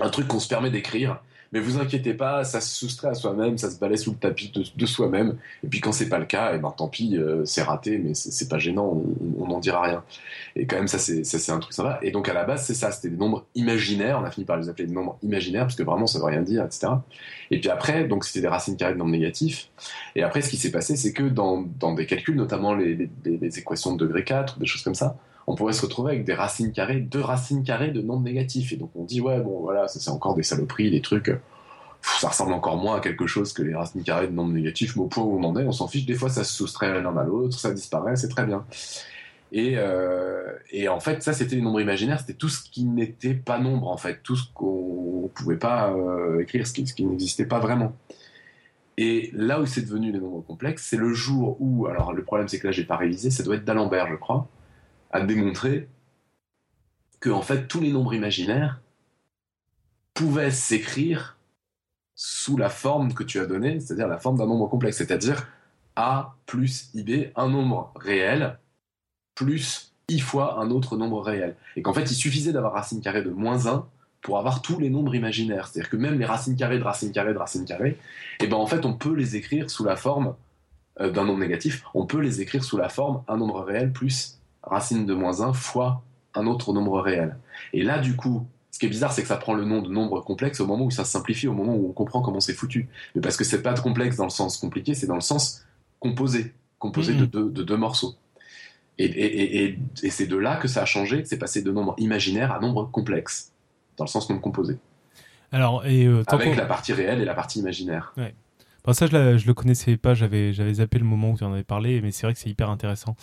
un truc qu'on se permet d'écrire. Mais vous inquiétez pas, ça se soustrait à soi-même, ça se balaie sous le tapis de, de soi-même. Et puis quand c'est pas le cas, et ben tant pis, euh, c'est raté, mais c'est pas gênant, on n'en dira rien. Et quand même, ça c'est un truc sympa. Et donc à la base, c'est ça, c'était des nombres imaginaires. On a fini par les appeler des nombres imaginaires parce que vraiment ça veut rien dire, etc. Et puis après, donc c'était des racines carrées de nombres négatifs. Et après, ce qui s'est passé, c'est que dans, dans des calculs, notamment les- les équations de degré 4, des choses comme ça, on pourrait se retrouver avec des racines carrées, deux racines carrées de nombres négatifs. Et donc on dit, ouais, bon, voilà, ça c'est encore des saloperies, des trucs. Ça ressemble encore moins à quelque chose que les racines carrées de nombres négatifs, mais au point où on en est, on s'en fiche. Des fois, ça se soustrait l'un à l'autre, ça disparaît, c'est très bien. Et, euh, en fait, ça, c'était les nombres imaginaires, c'était tout ce qui n'était pas nombre, en fait, tout ce qu'on pouvait pas euh, écrire, ce qui, qui n'existait pas vraiment. Et là où c'est devenu les nombres complexes, c'est le jour où, alors le problème c'est que là j'ai pas révisé, ça doit être d'Alembert, je crois, a démontré que fait tous les nombres imaginaires pouvaient s'écrire sous la forme que tu as donnée, c'est-à-dire la forme d'un nombre complexe, c'est-à-dire a plus ib, un nombre réel, plus i fois un autre nombre réel. Et qu'en fait il suffisait d'avoir racine carrée de moins 1 pour avoir tous les nombres imaginaires. C'est-à-dire que même les racines carrées de racines carrées de racines carrées, et ben en fait on peut les écrire sous la forme euh, d'un nombre négatif, on peut les écrire sous la forme un nombre réel plus racine de moins 1 fois un autre nombre réel. Et là du coup, ce qui est bizarre, c'est que ça prend le nom de nombre complexe au moment où ça se simplifie, au moment où on comprend comment c'est foutu. Mais parce que c'est pas de complexe dans le sens compliqué, c'est dans le sens composé, composé Mhm. de, deux, de deux morceaux. Et, et, et, et, et c'est de là que ça a changé, c'est passé de nombre imaginaire à nombre complexe, dans le sens non composé, Alors, et euh, avec la partie réelle et la partie imaginaire. Bon, ça, je, je le connaissais pas, j'avais, j'avais zappé le moment où tu en avais parlé, mais c'est vrai que c'est hyper intéressant.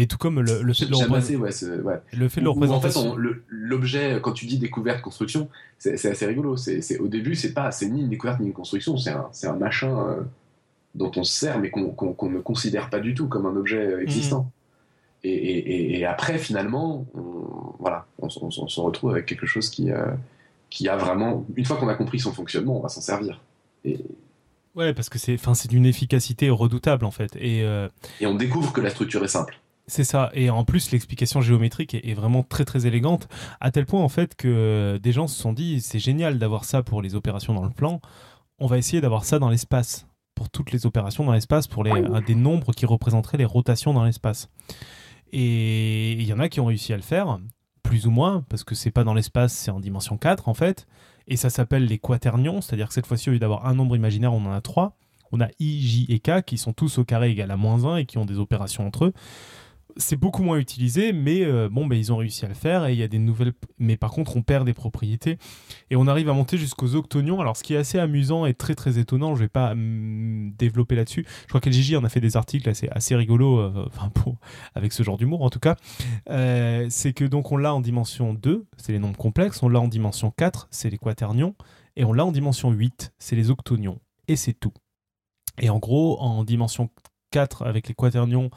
Mais tout comme le, le fait de le représenter. ouais, ouais. Le fait de le ou en fait, représenter. l'objet, quand tu dis découverte, construction, c'est assez rigolo. C'est au début, c'est pas, c'est ni une découverte ni une construction, c'est un, un machin euh, dont on se sert, mais qu'on ne considère pas du tout comme un objet euh, existant. Et, et- et- et après, finalement, on, voilà, on, se retrouve avec quelque chose qui, euh, qui a vraiment, une fois qu'on a compris son fonctionnement, on va s'en servir. Et, Ouais, parce que c'est, enfin, c'est d'une efficacité redoutable en fait. Et euh, et on découvre que la structure est simple. C'est ça. Et en plus, l'explication géométrique est, est vraiment très très élégante, à tel point en fait que des gens se sont dit c'est génial d'avoir ça pour les opérations dans le plan. On va essayer d'avoir ça dans l'espace pour toutes les opérations dans l'espace, pour les, un des nombres qui représenteraient les rotations dans l'espace. Et il y en a qui ont réussi à le faire, plus ou moins, parce que c'est pas dans l'espace, c'est en dimension 4 en fait. Et ça s'appelle les quaternions, c'est-à-dire que cette fois-ci, au lieu d'avoir un nombre imaginaire, on en a trois. On a i, j et k qui sont tous au carré égal à moins 1 et qui ont des opérations entre eux. C'est beaucoup moins utilisé, mais euh, bon, bah, ils ont réussi à le faire et il y a des nouvelles. Mais par contre, on perd des propriétés et on arrive à monter jusqu'aux octonions. Alors, ce qui est assez amusant et très très étonnant, je vais pas développer là-dessus. Je crois qu'LGJ en a fait des articles assez, assez rigolos, euh, enfin, pour, avec ce genre d'humour en tout cas. Euh, c'est que donc on l'a en dimension 2, c'est les nombres complexes, on l'a en dimension 4, c'est les quaternions, et on l'a en dimension 8, c'est les octonions. Et c'est tout. Et en gros, en dimension 4, avec les quaternions,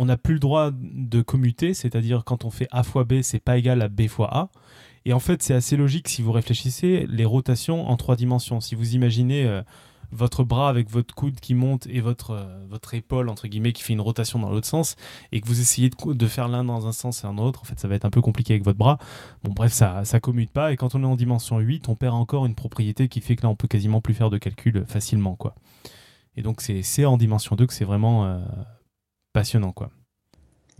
on n'a plus le droit de commuter, c'est-à-dire quand on fait A fois B, c'est pas égal à B fois A. Et en fait, c'est assez logique si vous réfléchissez, les rotations en trois dimensions. Si vous imaginez euh, votre bras avec votre coude qui monte et votre, euh, votre épaule, entre guillemets, qui fait une rotation dans l'autre sens, et que vous essayez de, faire l'un dans un sens et un autre, en fait, ça va être un peu compliqué avec votre bras. Bon, bref, ça, commute pas. Et quand on est en dimension 8, on perd encore une propriété qui fait que là, on peut quasiment plus faire de calcul facilement, quoi. Et donc, c'est en dimension 2 que c'est vraiment euh, passionnant, quoi.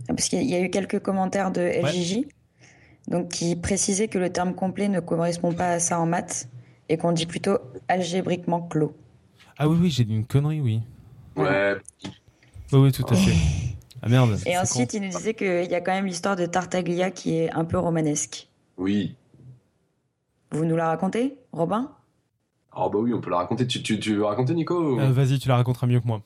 Parce qu'il y a eu quelques commentaires de FJJ donc, qui précisaient que le terme complet ne correspond pas à ça en maths et qu'on dit plutôt algébriquement clos. Ah oui, oui, j'ai dit une connerie, oui. Ouais, Oui, oui, tout à fait. Ah merde. Et ensuite, con. il nous disait qu'il y a quand même l'histoire de Tartaglia qui est un peu romanesque. oui. Vous nous la racontez, Robin? Ah bah oui, on peut la raconter. Tu, tu, tu veux raconter, Nico Vas-y, tu la raconteras mieux que moi.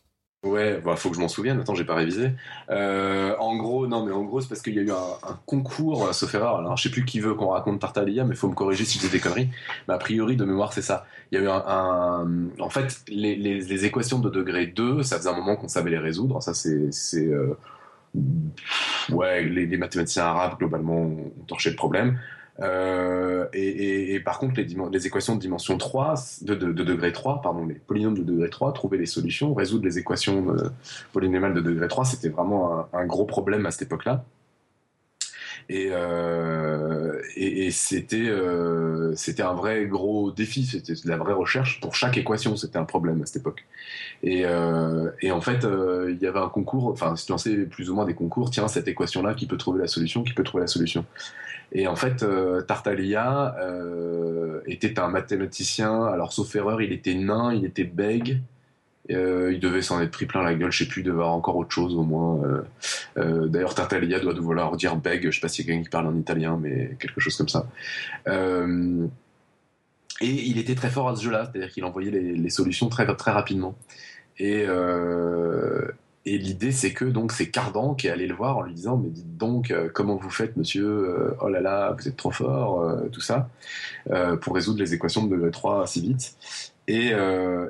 Ouais, bah, faut que je m'en souvienne. Attends, j'ai pas révisé. Euh, en gros, non, mais en gros, c'est parce qu'il y a eu un, concours, sauf erreur. Alors, je sais plus qui veut qu'on raconte Tartalia, mais faut me corriger si je dis des conneries. Mais a priori, de mémoire, c'est ça. Il y a eu un, en fait, les, équations de degré 2, ça faisait un moment qu'on savait les résoudre. Ça, c'est, euh, ouais, les, mathématiciens arabes globalement ont torché le problème. Euh, et, par contre, les, les, équations de dimension 3, de, de, degré 3, pardon, les polynômes de degré 3, trouver les solutions, résoudre les équations euh, de degré 3, c'était vraiment un, gros problème à cette époque-là. Et, euh, et, c'était c'était un vrai gros défi, c'était de la vraie recherche pour chaque équation, c'était un problème à cette époque. Et, et en fait, il y avait un concours, enfin, se lançait plus ou moins des concours, tiens, cette équation-là, qui peut trouver la solution, qui peut trouver la solution. Et en fait, euh, Tartaglia euh, était un mathématicien. Alors, sauf erreur, il était nain, il était bègue. Euh, il devait s'en être pris plein la gueule, je sais plus, il devait avoir encore autre chose au moins. D'ailleurs, Tartaglia doit vouloir dire bègue, je sais pas s'il y a quelqu'un qui parle en italien, mais quelque chose comme ça. et il était très fort à ce jeu-là, c'est-à-dire qu'il envoyait les, solutions très, très rapidement. Et, l'idée, c'est que donc c'est Cardan qui est allé le voir en lui disant mais dites donc euh, comment vous faites, monsieur euh, Oh là là, vous êtes trop fort, euh, tout ça, pour résoudre les équations de degré 3 assez vite. Et,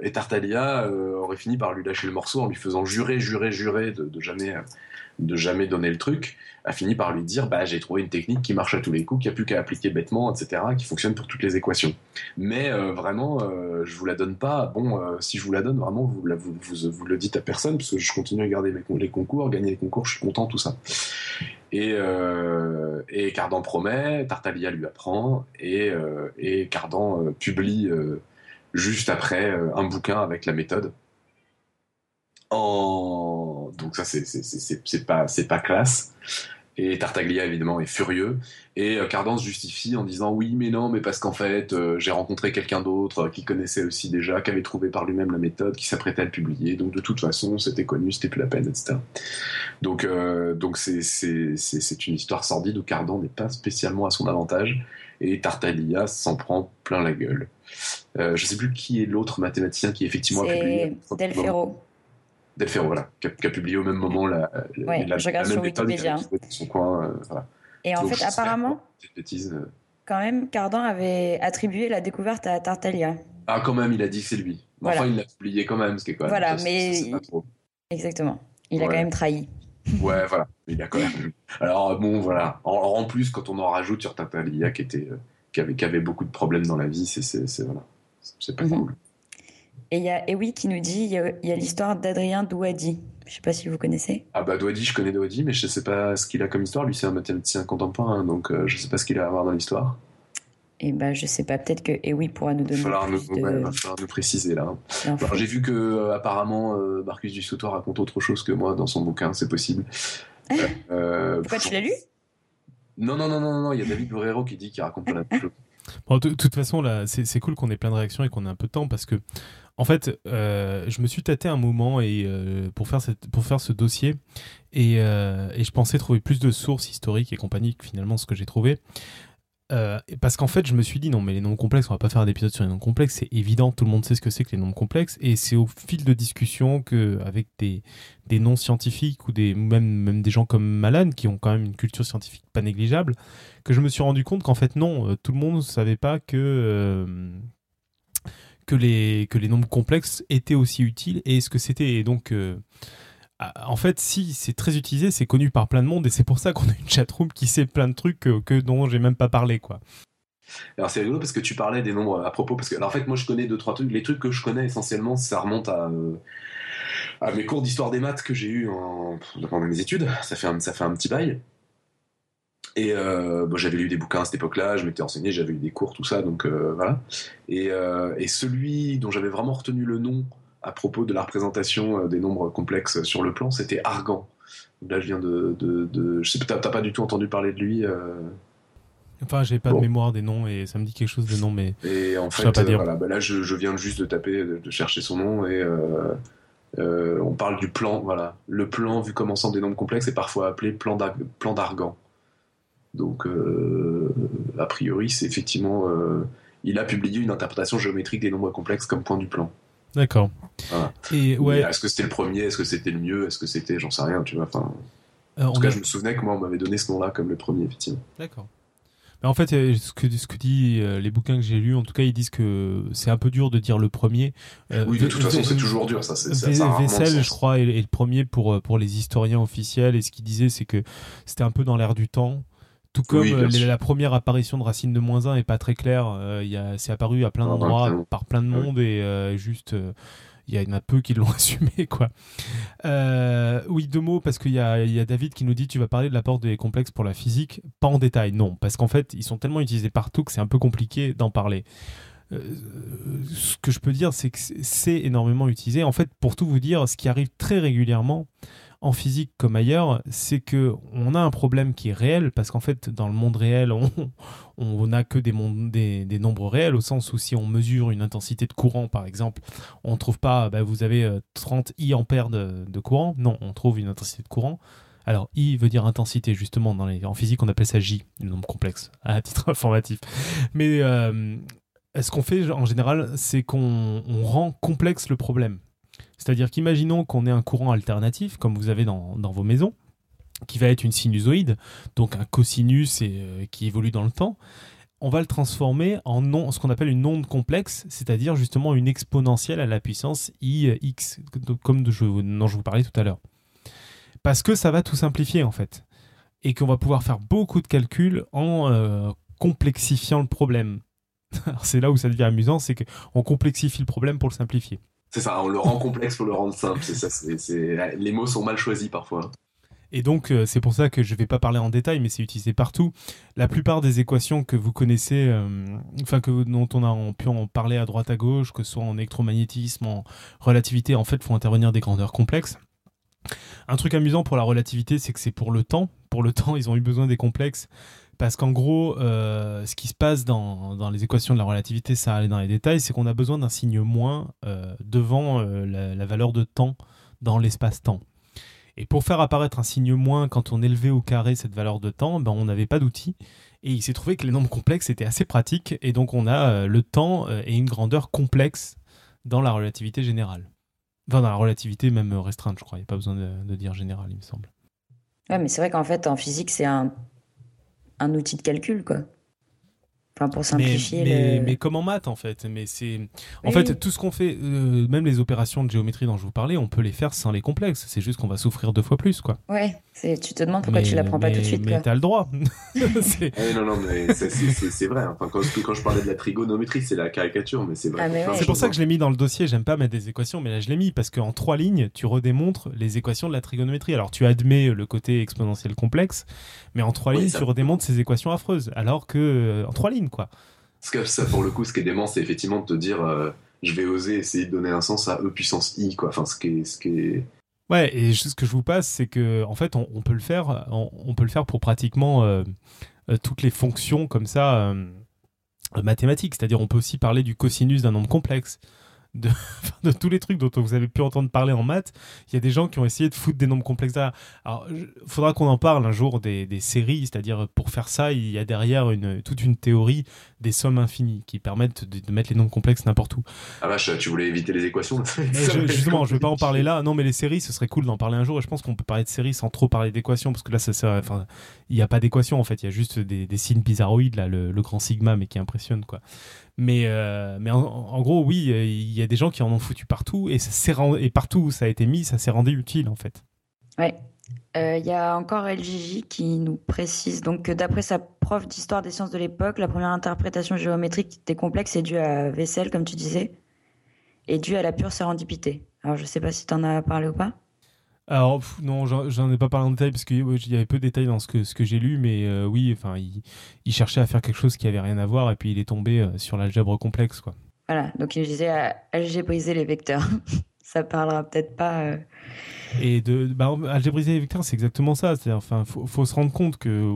et Tartaglia aurait fini par lui lâcher le morceau en lui faisant jurer, jurer, jurer de, jamais de jamais donner le truc, a fini par lui dire bah j'ai trouvé une technique qui marche à tous les coups, qui a plus qu'à appliquer bêtement, etc., qui fonctionne pour toutes les équations. Mais euh, vraiment, euh, je vous la donne pas. Bon, euh, si je vous la donne, vraiment, vous, vous, le dites à personne, parce que je continue à garder les concours, gagner les concours, je suis content, tout ça. Et, et Cardan promet, Tartaglia lui apprend, et, et Cardan publie juste après un bouquin avec la méthode. Donc ça, c'est pas, pas classe. Et Tartaglia, évidemment, est furieux. Et euh, Cardan se justifie en disant oui, mais non, mais parce qu'en fait, euh, j'ai rencontré quelqu'un d'autre euh, qui connaissait aussi déjà, qui avait trouvé par lui-même la méthode, qui s'apprêtait à le publier. Donc de toute façon, c'était connu, c'était plus la peine, etc. Donc c'est une histoire sordide où Cardan n'est pas spécialement à son avantage. Et Tartaglia s'en prend plein la gueule. Je sais plus qui est l'autre mathématicien qui effectivement a publié. Del Ferro. Del Ferro, voilà, qui a, publié au même moment la, la, je regarde sur Wikipédia. Son coin, euh, voilà. Et en fait, apparemment, bêtise, euh. quand même, Cardan avait attribué la découverte à Tartaglia. Ah, quand même, il a dit que c'est lui. Enfin, il l'a publié quand même, ce qui est quand même. Voilà, mais. Exactement. Il a quand même trahi. Ouais, voilà. Il a quand même. Alors, bon, voilà. En, plus, quand on en rajoute sur Tartaglia, qui, était, euh, qui, avait, qui avait beaucoup de problèmes dans la vie, c'est voilà. C'est pas mhm. cool. Et il y a Ewi qui nous dit il y a, l'histoire d'Adrien Douadi. Je sais pas si vous connaissez. Ah bah Douadi, je connais Douadi, mais je sais pas ce qu'il a comme histoire. Lui, c'est un mathématicien contemporain, donc euh, je sais pas ce qu'il a à voir dans l'histoire. Et eh bah je sais pas, peut-être que Ewi pourra nous donner. Il va falloir nous, préciser là. J'ai vu que euh, apparemment euh, Marcus Dussautoir raconte autre chose que moi dans son bouquin, c'est possible. Pourquoi tu l'as lu? Non, non, non, non, non, il y a David Borrero qui dit qu'il raconte pas la même chose. De toute façon, là, c'est cool qu'on ait plein de réactions et qu'on ait un peu de temps parce que en fait, euh, je me suis tâté un moment et, euh, pour, faire cette, pour faire ce dossier et, euh, et, je pensais trouver plus de sources historiques et compagnie que finalement ce que j'ai trouvé. Parce qu'en fait, je me suis dit non, mais les nombres complexes, on va pas faire d'épisode sur les nombres complexes, c'est évident, tout le monde sait ce que c'est que les nombres complexes, et c'est au fil de discussion que, avec des, des noms scientifiques ou des, même, même des gens comme Malan qui ont quand même une culture scientifique pas négligeable, que je me suis rendu compte qu'en fait, non, tout le monde ne savait pas que que les, que les nombres complexes étaient aussi utiles et ce que c'était. donc, euh, en fait, si c'est très utilisé, c'est connu par plein de monde et c'est pour ça qu'on a une chatroom qui sait plein de trucs que, que dont j'ai même pas parlé, quoi. Alors c'est rigolo parce que tu parlais des nombres à propos parce que alors, en fait moi je connais deux trois trucs les trucs que je connais essentiellement ça remonte à, euh, mes cours d'histoire des maths que j'ai eu en, pendant mes études ça fait un, ça fait un petit bail et euh, j'avais lu des bouquins à cette époque-là, je m'étais enseigné, j'avais eu des cours, tout ça, donc euh, voilà. Et, celui dont j'avais vraiment retenu le nom à propos de la représentation des nombres complexes sur le plan, c'était Argan. Là, je viens de, de, de je sais pas, t'as pas du tout entendu parler de lui. Enfin, j'ai pas de mémoire des noms et ça me dit quelque chose de nom, mais et en fait, pas dire. Voilà, bah là, je, je, viens juste de taper, de, chercher son nom et on parle du plan, voilà, le plan vu comme ensemble des nombres complexes est parfois appelé plan d'Argan. Donc, euh, a priori, c'est effectivement. Euh, il a publié une interprétation géométrique des nombres complexes comme point du plan. D'accord. Et ouais. Est-ce que c'était le premier Est-ce que c'était le mieux Est-ce que c'était, j'en sais rien, tu vois. Enfin, en tout cas, je me souvenais que moi, on m'avait donné ce nom-là comme le premier, effectivement. D'accord. Mais en fait, euh, ce que, ce que dit euh, les bouquins que j'ai lus, en tout cas, ils disent que c'est un peu dur de dire le premier. Euh, oui, de toute façon, c'est toujours dur, ça. C'est, Vessel, je crois, est, le premier pour, pour les historiens officiels. Et ce qu'il disait, c'est que c'était un peu dans l'air du temps. Tout comme la première apparition de Racine de moins 1 est pas très claire. Il c'est apparu à plein d'endroits, par plein de ah monde, et juste il y en a peu qui l'ont assumé quoi. Euh, oui, deux mots parce qu'il y, a, David qui nous dit tu vas parler de l'apport des complexes pour la physique, pas en détail, non, parce qu'en fait ils sont tellement utilisés partout que c'est un peu compliqué d'en parler. Euh, ce que je peux dire, c'est que c'est énormément utilisé. En fait, pour tout vous dire, ce qui arrive très régulièrement, en physique comme ailleurs, c'est que on a un problème qui est réel parce qu'en fait, dans le monde réel, on n'a que des, des, nombres réels au sens où si on mesure une intensité de courant, par exemple, on ne trouve pas, bah, vous avez 30 euh, i ampères de, courant. Non, on trouve une intensité de courant. Alors, I veut dire intensité, justement. Dans les... En physique, on appelle ça J, un nombre complexe, à titre informatif. Mais euh, ce qu'on fait en général, c'est qu'on rend complexe le problème. C'est-à-dire qu'imaginons qu'on ait un courant alternatif, comme vous avez dans, vos maisons, qui va être une sinusoïde, donc un cosinus et, euh, qui évolue dans le temps. On va le transformer en ce qu'on appelle une onde complexe, c'est-à-dire justement une exponentielle à la puissance ix, comme je, dont je vous parlais tout à l'heure. Parce que ça va tout simplifier en fait. Et qu'on va pouvoir faire beaucoup de calculs en euh, complexifiant le problème. c'est là où ça devient amusant, c'est qu'on complexifie le problème pour le simplifier. C'est ça, on le rend complexe pour le rendre simple. Ça, Les mots sont mal choisis parfois. Et donc, euh, c'est pour ça que je ne vais pas parler en détail, mais c'est utilisé partout. La plupart des équations que vous connaissez, euh, enfin, que, dont on a pu en parler à droite à gauche, que ce soit en électromagnétisme, en relativité, en fait, font intervenir des grandeurs complexes. Un truc amusant pour la relativité, c'est que c'est pour le temps. Pour le temps, ils ont eu besoin des complexes parce qu'en gros, euh, ce qui se passe dans, les équations de la relativité, ça aller dans les détails, c'est qu'on a besoin d'un signe moins euh, devant euh, la, valeur de temps dans l'espace-temps. Et pour faire apparaître un signe moins quand on élevait au carré cette valeur de temps, ben, on n'avait pas d'outil. Et il s'est trouvé que les nombres complexes étaient assez pratiques. Et donc on a le temps et une grandeur complexe dans la relativité générale. Enfin, dans la relativité même restreinte, je crois. Il n'y a pas besoin de, de dire générale, il me semble. Ouais, mais c'est vrai qu'en fait, en physique, c'est un un outil de calcul, quoi. Enfin, pour simplifier. Mais, mais, comme en maths, en fait. Mais c'est. En fait, tout ce qu'on fait, euh, même les opérations de géométrie dont je vous parlais, on peut les faire sans les complexes. C'est juste qu'on va souffrir deux fois plus, quoi. Ouais, tu te demandes pourquoi tu l'apprends pas tout de suite. Mais t'as le droit. Eh, non, non, mais c'est vrai. Enfin, quand, quand, je parlais de la trigonométrie, c'est la caricature, mais c'est vrai. Ah, c'est pour ça que je l'ai mis dans le dossier. J'aime pas mettre des équations, mais là, je l'ai mis parce qu'en trois lignes, tu redémontres les équations de la trigonométrie. Alors, tu admets le côté exponentiel complexe, mais en trois lignes, tu redémontres ces équations affreuses. Alors que, euh, en trois lignes, quoi. Parce que ça, pour le coup, ce qui est dément, c'est effectivement de te dire, euh, je vais oser essayer de donner un sens à E puissance I, quoi. Enfin, ce qui est, ce qui est... Ouais, et ce que je vous passe, c'est que en fait, on, peut le faire, on, peut le faire pour pratiquement euh, euh, toutes les fonctions comme ça mathématiques. C'est-à-dire, on peut aussi parler du cosinus d'un nombre complexe de, tous les trucs dont vous avez pu entendre parler en maths, il y a des gens qui ont essayé de foutre des nombres complexes derrière. Alors, il faudra qu'on en parle un jour des, séries, c'est-à-dire pour faire ça, il y a derrière une, toute une théorie des sommes infinies qui permettent de, mettre les nombres complexes n'importe où. Ah vache, tu voulais éviter les équations Justement, je vais pas en parler là. Non, mais les séries, ce serait cool d'en parler un jour et je pense qu'on peut parler de séries sans trop parler d'équations parce que là, ça, enfin, il n'y a pas d'équation en fait, il y a juste des, signes bizarroïdes, là, le, le, grand sigma, mais qui impressionne quoi. Mais, euh, en, gros, oui, euh, il y a des gens qui en ont foutu partout et, partout où ça a été mis, ça s'est rendu utile en fait. Ouais. Euh, il y a encore LGJ qui nous précise donc que d'après sa prof d'histoire des sciences de l'époque, la première interprétation géométrique des complexes est due à Vessel, comme tu disais, et due à la pure sérendipité. Alors je ne sais pas si tu en as parlé ou pas. Alors non, j'en ai pas parlé en détail parce qu'il y avait peu de détails dans ce que, j'ai lu, mais euh, oui, enfin, il, cherchait à faire quelque chose qui avait rien à voir et puis il est tombé euh, sur l'algèbre complexe, quoi. Voilà, donc il disait à algébriser les vecteurs. Ça parlera peut-être pas. Euh, et de bah, algébriser les vecteurs, c'est exactement ça. C'est enfin, faut, faut, se rendre compte que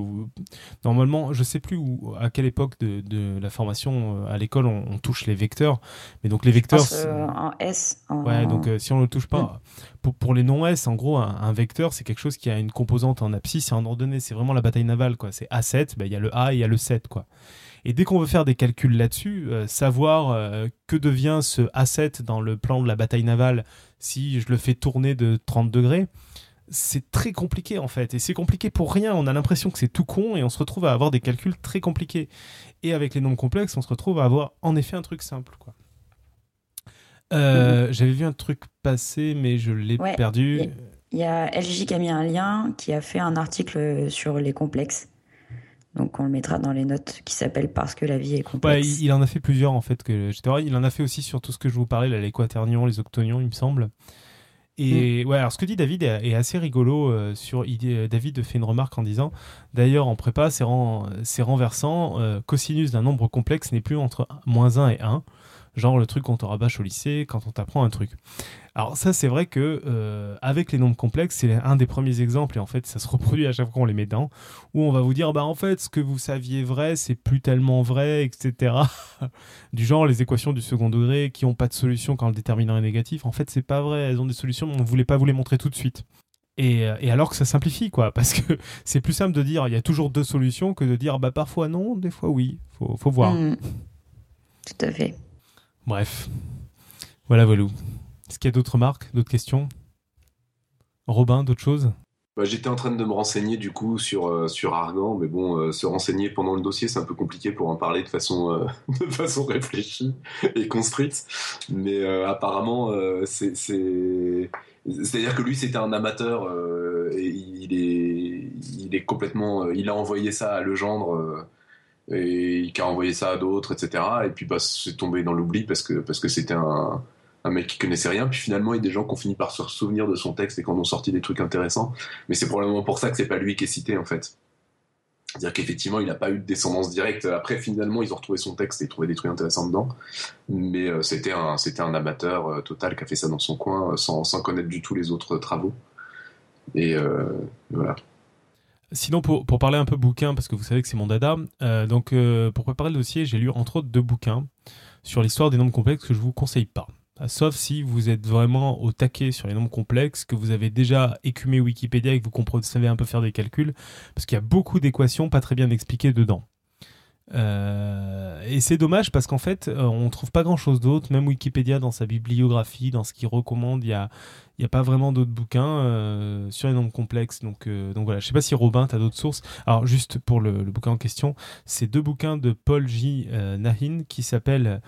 normalement, je sais plus où, à quelle époque de, de la formation à l'école on, touche les vecteurs, mais donc les vecteurs. en S. Ouais, donc si on ne le touche pas, pour, pour, les non-S, en gros, un, vecteur, c'est quelque chose qui a une composante en abscisse et en ordonnée. C'est vraiment la bataille navale, quoi. C'est A7, bah, il y a le A et il y a le 7, quoi. Et dès qu'on veut faire des calculs là-dessus, euh, savoir euh, que devient ce asset dans le plan de la bataille navale si je le fais tourner de 30 degrés, c'est très compliqué en fait. Et c'est compliqué pour rien. On a l'impression que c'est tout con et on se retrouve à avoir des calculs très compliqués. Et avec les nombres complexes, on se retrouve à avoir en effet un truc simple. Quoi. Euh, j'avais vu un truc passer, mais je l'ai perdu. Il y a LJ qui a mis un lien, qui a fait un article sur les complexes. Donc on le mettra dans les notes qui s'appelle Parce que la vie est complexe. il, en a fait plusieurs en fait. Que Il en a fait aussi sur tout ce que je vous parlais, les quaternions, les octonions, il me semble. Et mm. ouais, alors ce que dit David est, assez rigolo. Euh, sur, David fait une remarque en disant D'ailleurs, en prépa, c'est renversant. Euh, cosinus d'un nombre complexe n'est plus entre moins 1 et 1 genre le truc qu'on te rabâche au lycée quand on t'apprend un truc. Alors ça c'est vrai que euh, avec les nombres complexes c'est un des premiers exemples et en fait ça se reproduit à chaque fois qu'on les met dedans où on va vous dire bah en fait ce que vous saviez vrai c'est plus tellement vrai etc. du genre les équations du second degré qui ont pas de solution quand le déterminant est négatif en fait c'est pas vrai elles ont des solutions mais on voulait pas vous les montrer tout de suite. Et, euh, alors que ça simplifie, quoi, parce que c'est plus simple de dire il y a toujours deux solutions que de dire bah parfois non, des fois oui, faut, faut voir. Mmh. Tout à fait. Bref. Voilà, voilà. Est-ce qu'il y a d'autres marques, d'autres questions? Robin, d'autres choses? Bah, J'étais en train de me renseigner du coup sur, euh, sur Argan, mais bon, euh, se renseigner pendant le dossier, c'est un peu compliqué pour en parler de façon, euh, de façon réfléchie et construite. Mais apparemment, c'est. C'est-à-dire que lui, c'était un amateur et il est, il est complètement. Il a envoyé ça à Legendre et qui a envoyé ça à d'autres, etc. Et puis bah, c'est tombé dans l'oubli parce que parce que c'était un, un, mec qui connaissait rien. Puis finalement, il y a des gens qui ont fini par se souvenir de son texte et qui en ont sorti des trucs intéressants. Mais c'est probablement pour ça que c'est pas lui qui est cité en fait. C'est-à-dire qu'effectivement, il n'a pas eu de descendance directe. Après, finalement, ils ont retrouvé son texte et trouvé des trucs intéressants dedans. Mais euh, c'était un, amateur euh, total qui a fait ça dans son coin, euh, sans, sans connaître du tout les autres travaux. Et voilà. Sinon, pour, parler un peu bouquin, parce que vous savez que c'est mon dada, donc pour préparer le dossier, j'ai lu entre autres deux bouquins sur l'histoire des nombres complexes que je vous conseille pas. Euh, sauf si vous êtes vraiment au taquet sur les nombres complexes, que vous avez déjà écumé Wikipédia et que vous savez un peu faire des calculs, parce qu'il y a beaucoup d'équations pas très bien expliquées dedans. Euh, et c'est dommage parce qu'en fait, euh, on trouve pas grand chose d'autre. Même Wikipédia, dans sa bibliographie, dans ce qu'il recommande, il n'y a, a pas vraiment d'autres bouquins euh, sur les nombres complexes. Donc, voilà, je sais pas si Robin, tu as d'autres sources. Alors, juste pour le, bouquin en question, c'est deux bouquins de Paul J. Nahin qui s'appellent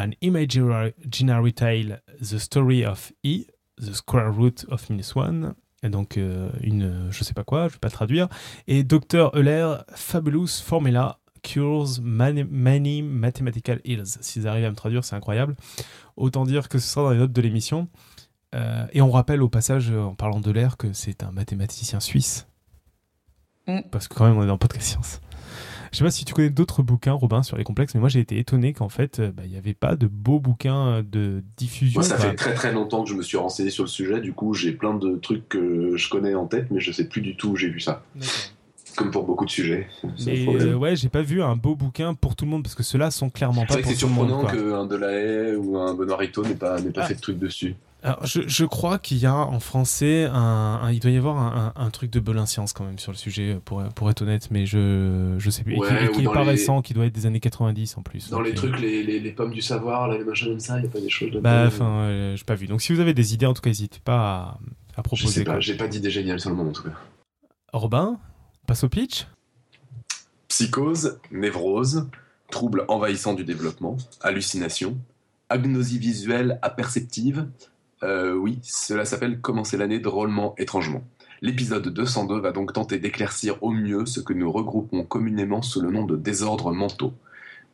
An Imaginary Tale, The Story of E, The Square Root of Minus One. Et donc, une, je sais pas quoi, je vais pas traduire. Et Dr. Euler, Fabulous Formula Cures Many, Mathematical Ills. S'ils arrivent à me traduire, c'est incroyable. Autant dire que ce sera dans les notes de l'émission. Euh, et on rappelle au passage, en parlant de l'air, que c'est un mathématicien suisse. Mm. Parce que quand même, on est dans podcast science. Je sais pas si tu connais d'autres bouquins, Robin, sur les complexes, mais moi j'ai été étonné qu'en fait, euh, bah, il n'y avait pas de beaux bouquins de diffusion. Moi, ça fait très très longtemps que je me suis renseigné sur le sujet, du coup j'ai plein de trucs que je connais en tête, mais je sais plus du tout où j'ai vu ça. D'accord comme pour beaucoup de sujets. Mais euh, ouais, j'ai pas vu un beau bouquin pour tout le monde parce que ceux-là sont clairement pas pour C'est surprenant qu'un Delahaye ou un Benoît n'ait pas, pas ah. fait de truc dessus. Alors, je, je crois qu'il y a en français un, il doit y avoir un, un, truc de Belin Science quand même sur le sujet pour, pour être honnête, mais je je sais plus. et qui, est pas récent, qui doit être des années 90 en plus. Dans les trucs, les, les, les, pommes du savoir, là, les machins comme ça, il n'y a pas des choses. Bah, enfin, j'ai pas vu. Donc, si vous avez des idées, en tout cas, n'hésitez pas à, à proposer. Je sais pas, j'ai pas d'idée géniale sur le moment en tout cas. Robin, passe au pitch. Psychose, névrose, troubles envahissants du développement, hallucination, agnosie visuelle aperceptive. Euh, oui, cela s'appelle commencer l'année drôlement étrangement. L'épisode 202 va donc tenter d'éclaircir au mieux ce que nous regroupons communément sous le nom de désordres mentaux.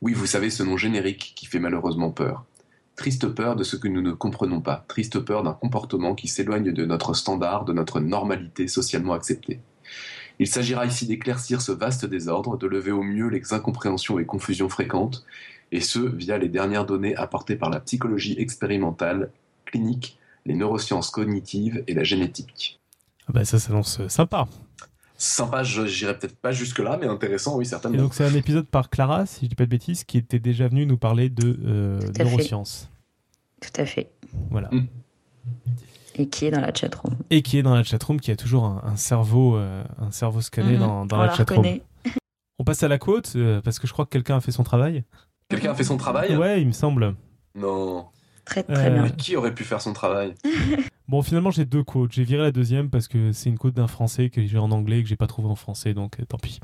Oui, vous savez ce nom générique qui fait malheureusement peur. Triste peur de ce que nous ne comprenons pas, triste peur d'un comportement qui s'éloigne de notre standard, de notre normalité socialement acceptée. Il s'agira ici d'éclaircir ce vaste désordre, de lever au mieux les incompréhensions et confusions fréquentes, et ce, via les dernières données apportées par la psychologie expérimentale, clinique, les neurosciences cognitives et la génétique. Ah bah ça s'annonce sympa. Sympa, j'irai peut-être pas jusque-là, mais intéressant, oui, certainement. Et donc c'est un épisode par Clara, si je dis pas de bêtises, qui était déjà venue nous parler de euh, neurosciences. Tout à fait. Voilà. Mm. Et qui est dans la chatroom. Et qui est dans la chatroom, qui a toujours un, cerveau, un cerveau euh, scanné mhm. dans, dans la chatroom. On passe à la quote, euh, parce que je crois que quelqu'un a fait son travail. Quelqu'un a fait son travail Ouais, il me semble. Non. Très très Euh, bien. Mais qui aurait pu faire son travail? Bon, finalement, j'ai deux quotes. J'ai viré la deuxième parce que c'est une quote d'un français que j'ai en anglais et que j'ai pas trouvé en français, donc euh, tant pis.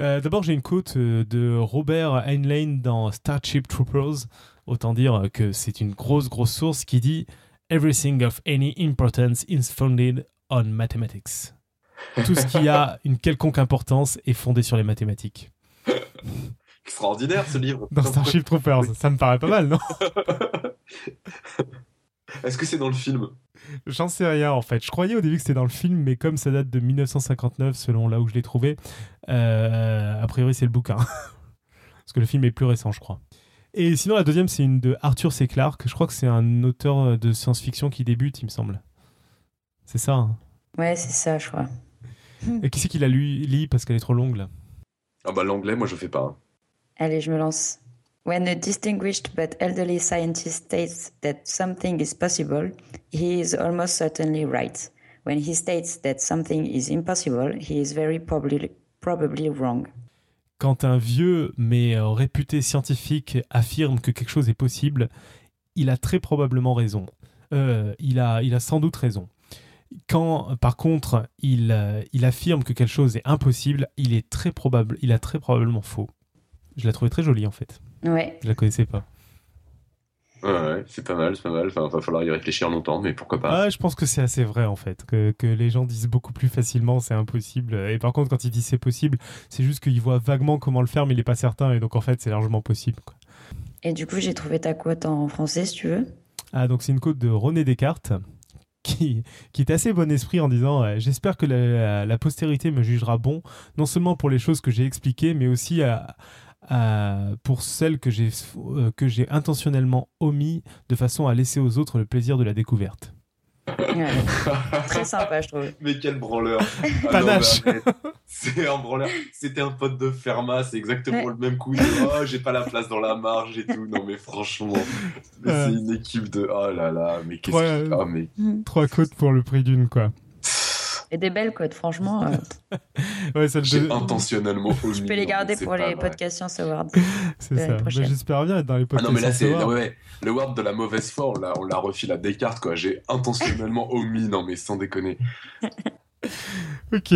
Euh, D'abord, j'ai une quote euh, de Robert Heinlein dans Starship Troopers. Autant dire que c'est une grosse, grosse source qui dit Everything of any importance is founded on mathematics. Tout ce qui a une quelconque importance est fondé sur les mathématiques. Extraordinaire ce livre. Dans Starship Troopers, ça me paraît pas mal, non Est-ce que c'est dans le film? J'en sais rien en fait. Je croyais au début que c'était dans le film, mais comme ça date de 1959, selon là où je l'ai trouvé, euh, a priori c'est le bouquin. Parce que le film est plus récent, je crois. Et sinon, la deuxième, c'est une de Arthur C. Clarke. Je crois que c'est un auteur de science-fiction qui débute, il me semble. C'est ça. hein? Ouais, c'est ça, je crois. Et qui c'est qui la lu, lit parce qu'elle est trop longue là? Ah bah l'anglais, moi je fais pas. Allez, je me lance. When a distinguished but elderly scientist states that something is possible, he is almost certainly right. When he states that something is impossible, he is very probably, wrong. Quand un vieux mais euh, réputé scientifique affirme que quelque chose est possible, il a très probablement raison. Euh, il, a, sans doute raison. Quand, par contre, il, euh, affirme que quelque chose est impossible, il a très probablement faux. Je la trouvais très jolie en fait. Ouais, Je la connaissais pas. Ouais, ouais, c'est pas mal, c'est pas mal. Enfin, va falloir y réfléchir longtemps, mais pourquoi pas. Ah, je pense que c'est assez vrai en fait, que, que les gens disent beaucoup plus facilement c'est impossible. Et par contre, quand ils disent c'est possible, c'est juste qu'ils voient vaguement comment le faire, mais il n'est pas certain. Et donc en fait, c'est largement possible. quoi. et du coup, j'ai trouvé ta quote en français, si tu veux. Ah, donc c'est une quote de René Descartes qui, qui est assez bon esprit en disant euh, J'espère que la, la postérité me jugera bon, non seulement pour les choses que j'ai expliquées, mais aussi à- à- pour celles que j'ai euh, que j'ai intentionnellement omis de façon à laisser aux autres le plaisir de la découverte. Ouais. Très sympa, je trouve. Mais quel branleur Ah Panache. C'est un branleur. C'était un pote de Fermat, c'est exactement Ouais. le même coup. de, Oh, j'ai pas la place dans la marge et tout. Non, mais franchement, mais Euh. c'est une équipe de. Oh là là, mais qu'est-ce que. Ah, mais. Trois quotes pour le prix d'une, quoi. Et des belles quotes, franchement. euh, Ouais, celle J'ai de... intentionnellement omis. tu peux les garder pour les vrai. podcasts Science Awards. C'est ça. Bah. J'espère bien être dans les Ah podcasts. non, mais là, c'est. savoir. ouais, ouais. Le word de la mauvaise foi, on l'a, on l'a refilé à Descartes, quoi. J'ai intentionnellement omis. Non, mais sans déconner. Ok.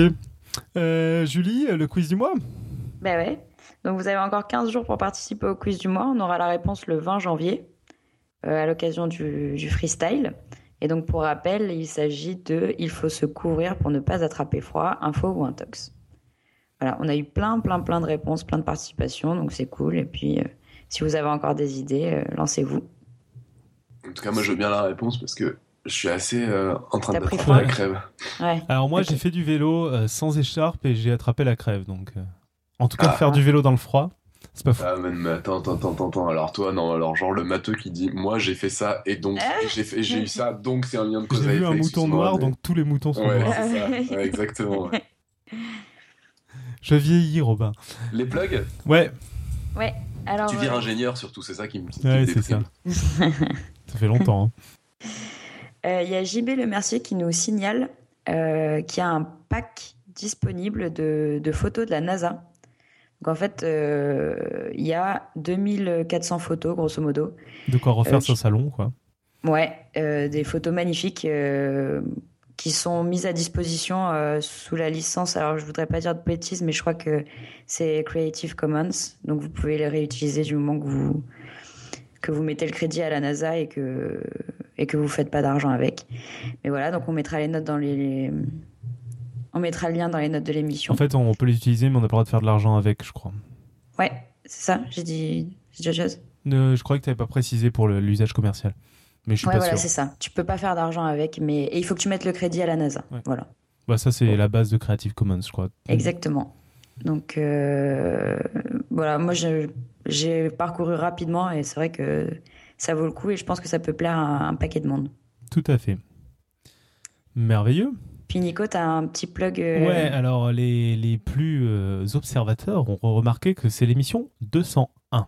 Euh, Julie, le quiz du mois? Ben ouais. Donc vous avez encore 15 jours pour participer au quiz du mois. On aura la réponse le 20 janvier euh, à l'occasion du, du freestyle. Et donc pour rappel, il s'agit de il faut se couvrir pour ne pas attraper froid, info ou intox. Voilà, on a eu plein, plein, plein de réponses, plein de participations, donc c'est cool. Et puis euh, si vous avez encore des idées, euh, lancez-vous. En tout cas, moi, je veux bien la réponse parce que je suis assez euh, en train pris la crève. Ouais. Alors moi, j'ai fait du vélo euh, sans écharpe et j'ai attrapé la crève. Donc, euh, en tout cas, Ah. faire du vélo dans le froid, c'est pas fou. Ah, mais, mais attends, attends, attends, attends, attends. Alors, toi, non, alors, genre, le matheux qui dit, moi, j'ai fait ça, et donc, Ah. j'ai j'ai eu ça, donc, c'est un lien de cause J'ai à vu effet, un mouton noir, mais- donc tous les moutons sont Ouais, noirs. c'est ça. Ouais, exactement. ouais. Je vieillis, Robin. Les plugs? Ouais. Alors, Tu vires euh, ingénieur, surtout, c'est ça qui me. Ouais, c'est ça. Ça fait longtemps. hein. Euh, Il y a JB Le Mercier qui nous signale euh, qu'il y a un pack disponible de, de photos de la NASA. Donc en fait, euh, il y a 2400 photos, grosso modo. De quoi refaire Euh, son salon, quoi. Ouais, euh, des photos magnifiques qui sont mises à disposition euh, sous la licence. Alors je voudrais pas dire de bêtises, mais je crois que c'est Creative Commons. Donc vous pouvez les réutiliser du moment que vous, que vous mettez le crédit à la NASA et que, et que vous faites pas d'argent avec. Mais voilà, donc on mettra les notes dans les. On mettra le lien dans les notes de l'émission. En fait, on peut les utiliser, mais on n'a pas le droit de faire de l'argent avec, je crois. Ouais, c'est ça, j'ai dit, j'ai dit chose. Euh, je croyais que tu n'avais pas précisé pour l'usage commercial. Mais je suis Ouais, pas voilà, c'est ça. Tu peux pas faire d'argent avec, mais et il faut que tu mettes le crédit à la NASA. Ouais. Voilà. Bah, ça, c'est la base de Creative Commons, je crois. Exactement. Donc euh, voilà, moi j'ai parcouru rapidement et c'est vrai que ça vaut le coup et je pense que ça peut plaire à un paquet de monde. Tout à fait. Merveilleux. Puis Nico, t'as un petit plug. euh, Ouais, alors les, plus euh, observateurs ont remarqué que c'est l'émission 201.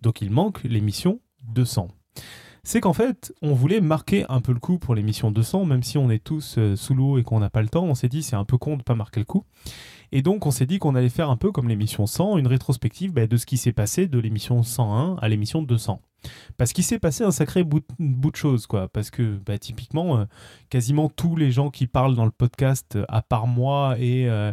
Donc il manque l'émission 200. C'est qu'en fait, on voulait marquer un peu le coup pour l'émission 200, même si on est tous euh, sous l'eau et qu'on n'a pas le temps. On s'est dit, c'est un peu con de pas marquer le coup. Et donc, on s'est dit qu'on allait faire un peu comme l'émission 100, une rétrospective bah, de ce qui s'est passé de l'émission 101 à l'émission 200. Parce qu'il s'est passé un sacré bout, de choses, quoi. Parce que, bah, typiquement, euh, quasiment tous les gens qui parlent dans le podcast, à part moi et, euh,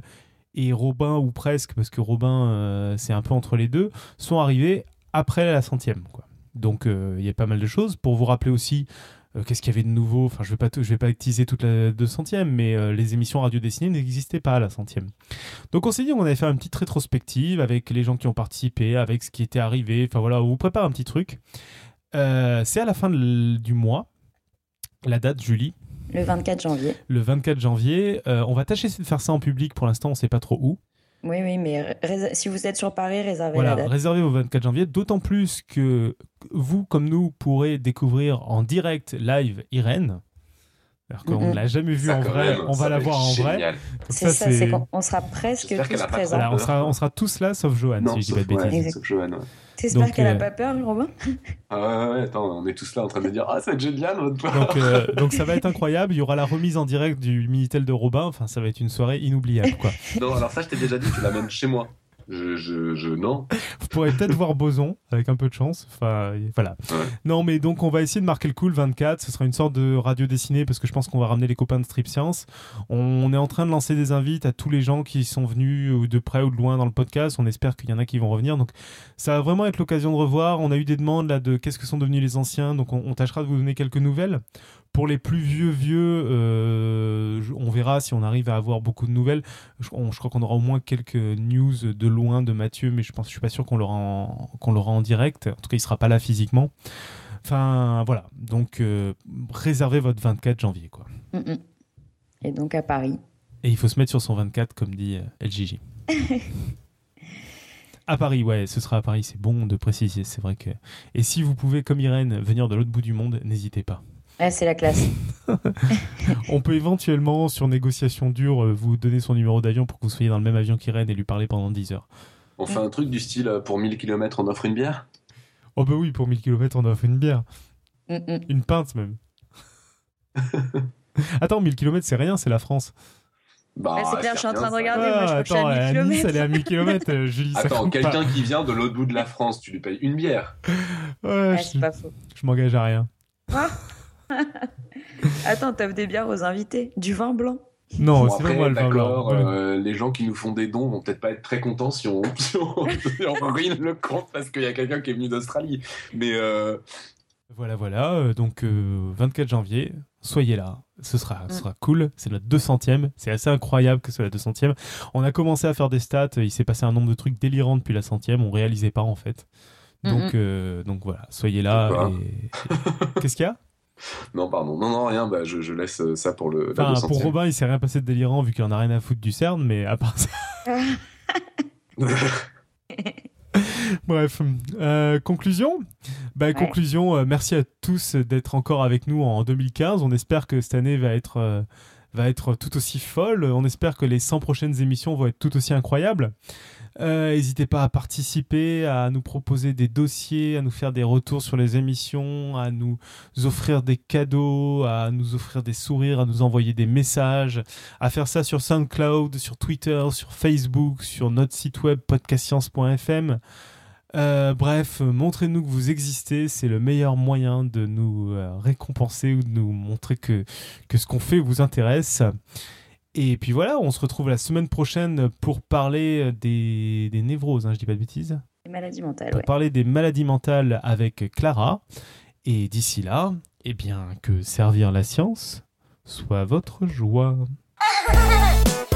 et Robin, ou presque, parce que Robin, euh, c'est un peu entre les deux, sont arrivés après la centième, quoi. Donc, il y a pas mal de choses. Pour vous rappeler aussi, euh, qu'est-ce qu'il y avait de nouveau? Enfin, je vais pas, je vais pas utiliser toute la 200e, mais euh, les émissions radio dessinées n'existaient pas à la centième. Donc, on s'est dit qu'on allait faire une petite rétrospective avec les gens qui ont participé, avec ce qui était arrivé. Enfin voilà, on vous prépare un petit truc. Euh, c'est à la fin du mois. La date, Julie? Le 24 janvier. Le 24 janvier. on va tâcher de faire ça en public. Pour l'instant, on sait pas trop où. Oui, oui, mais si vous êtes sur Paris, réservez voilà, la date. réservez au 24 janvier, d'autant plus que vous, comme nous, pourrez découvrir en direct live Irène. Alors qu'on ne l'a jamais vue en vrai, on va la voir en vrai. C'est ça, c'est qu'on sera presque tous présents. on, sera, on sera tous là, sauf Johan, si je dis pas de bêtises. sauf Johan, T'espères qu'elle n'a euh, pas peur, Robin Ah ouais, ouais, attends, on est tous là en train de dire Ah, c'est génial votre donc, euh, donc ça va être incroyable. Il y aura la remise en direct du Minitel de Robin. Enfin, ça va être une soirée inoubliable, quoi. non, alors ça, je t'ai déjà dit, tu l'amènes chez moi. Je, je, je, non. Vous pourrez peut-être voir Boson avec un peu de chance. Enfin, voilà. Non, mais donc on va essayer de marquer le coup le 24. Ce sera une sorte de radio dessinée parce que je pense qu'on va ramener les copains de Strip Science. On est en train de lancer des invites à tous les gens qui sont venus de près ou de loin dans le podcast. On espère qu'il y en a qui vont revenir. Donc ça va vraiment être l'occasion de revoir. On a eu des demandes là de qu'est-ce que sont devenus les anciens. Donc on, on tâchera de vous donner quelques nouvelles. Pour les plus vieux vieux, euh, on verra si on arrive à avoir beaucoup de nouvelles. Je, crois qu'on aura au moins quelques news de loin de Mathieu, mais je pense, je suis pas sûr qu'on l'aura en, qu'on l'aura en direct. En tout cas, il sera pas là physiquement. Enfin, voilà. Donc, euh, réservez votre 24 janvier, quoi. Mm, mm. Et donc à Paris. Et il faut se mettre sur son 24, comme dit euh, LGJ. à Paris, ouais, ce sera à Paris. C'est bon de préciser. C'est vrai que. Et si vous pouvez, comme Irène, venir de l'autre bout du monde, n'hésitez pas. Ah, c'est la classe. on peut éventuellement, sur négociation dure, euh, vous donner son numéro d'avion pour que vous soyez dans le même avion qu'Irène et lui parler pendant 10 heures. On fait un truc du style euh, pour 1000 km on offre une bière? Oh bah oui, pour 1000 km on offre une bière. Mm, mm. Une pinte même. attends, 1000 km c'est rien, c'est la France. Bah, c'est clair, je suis en train de regarder. moi, je attends, à 1000 km. elle est à 1000 km, euh, Julie. Attends, quelqu'un qui vient de l'autre bout de la France, tu lui payes une bière? Ouais, c'est pas faux. Je m'engage à rien. Quoi? Attends, t'offres des bières aux invités Du vin blanc non, c'est pas moi le vin blanc. Euh, les gens qui nous font des dons vont peut-être pas être très contents si on, si on, le compte parce qu'il y a quelqu'un qui est venu d'Australie. Mais euh, voilà, voilà. Euh, donc 24 janvier, soyez là. Ce sera, ce mm. sera cool. C'est notre 200e. C'est assez incroyable que ce soit la 200e. On a commencé à faire des stats. Il s'est passé un nombre de trucs délirants depuis la centième. On réalisait pas en fait. Donc, donc voilà, soyez là. Qu'est-ce qu'il y a? Non, pardon. Non, non, rien. Bah, je, laisse euh, ça pour le. Enfin, pour Robin, il s'est rien passé de délirant vu qu'il en a rien à foutre du CERN, mais à part ça. Bref, euh, conclusion? Bah, Conclusion, euh, merci à tous d'être encore avec nous en 2015. On espère que cette année va être, va être tout aussi folle. On espère que les 100 prochaines émissions vont être tout aussi incroyables. Euh, n'hésitez pas à participer, à nous proposer des dossiers, à nous faire des retours sur les émissions, à nous offrir des cadeaux, à nous offrir des sourires, à nous envoyer des messages, à faire ça sur SoundCloud, sur Twitter, sur Facebook, sur notre site web podcastscience.fm. Euh, bref, montrez-nous que vous existez, c'est le meilleur moyen de nous euh, récompenser ou de nous montrer que, que ce qu'on fait vous intéresse. Et puis voilà, on se retrouve la semaine prochaine pour parler des, des névroses, hein, je dis pas de bêtises. Des maladies mentales. Pour parler des maladies mentales avec Clara. Et d'ici là, eh bien, que servir la science soit votre joie.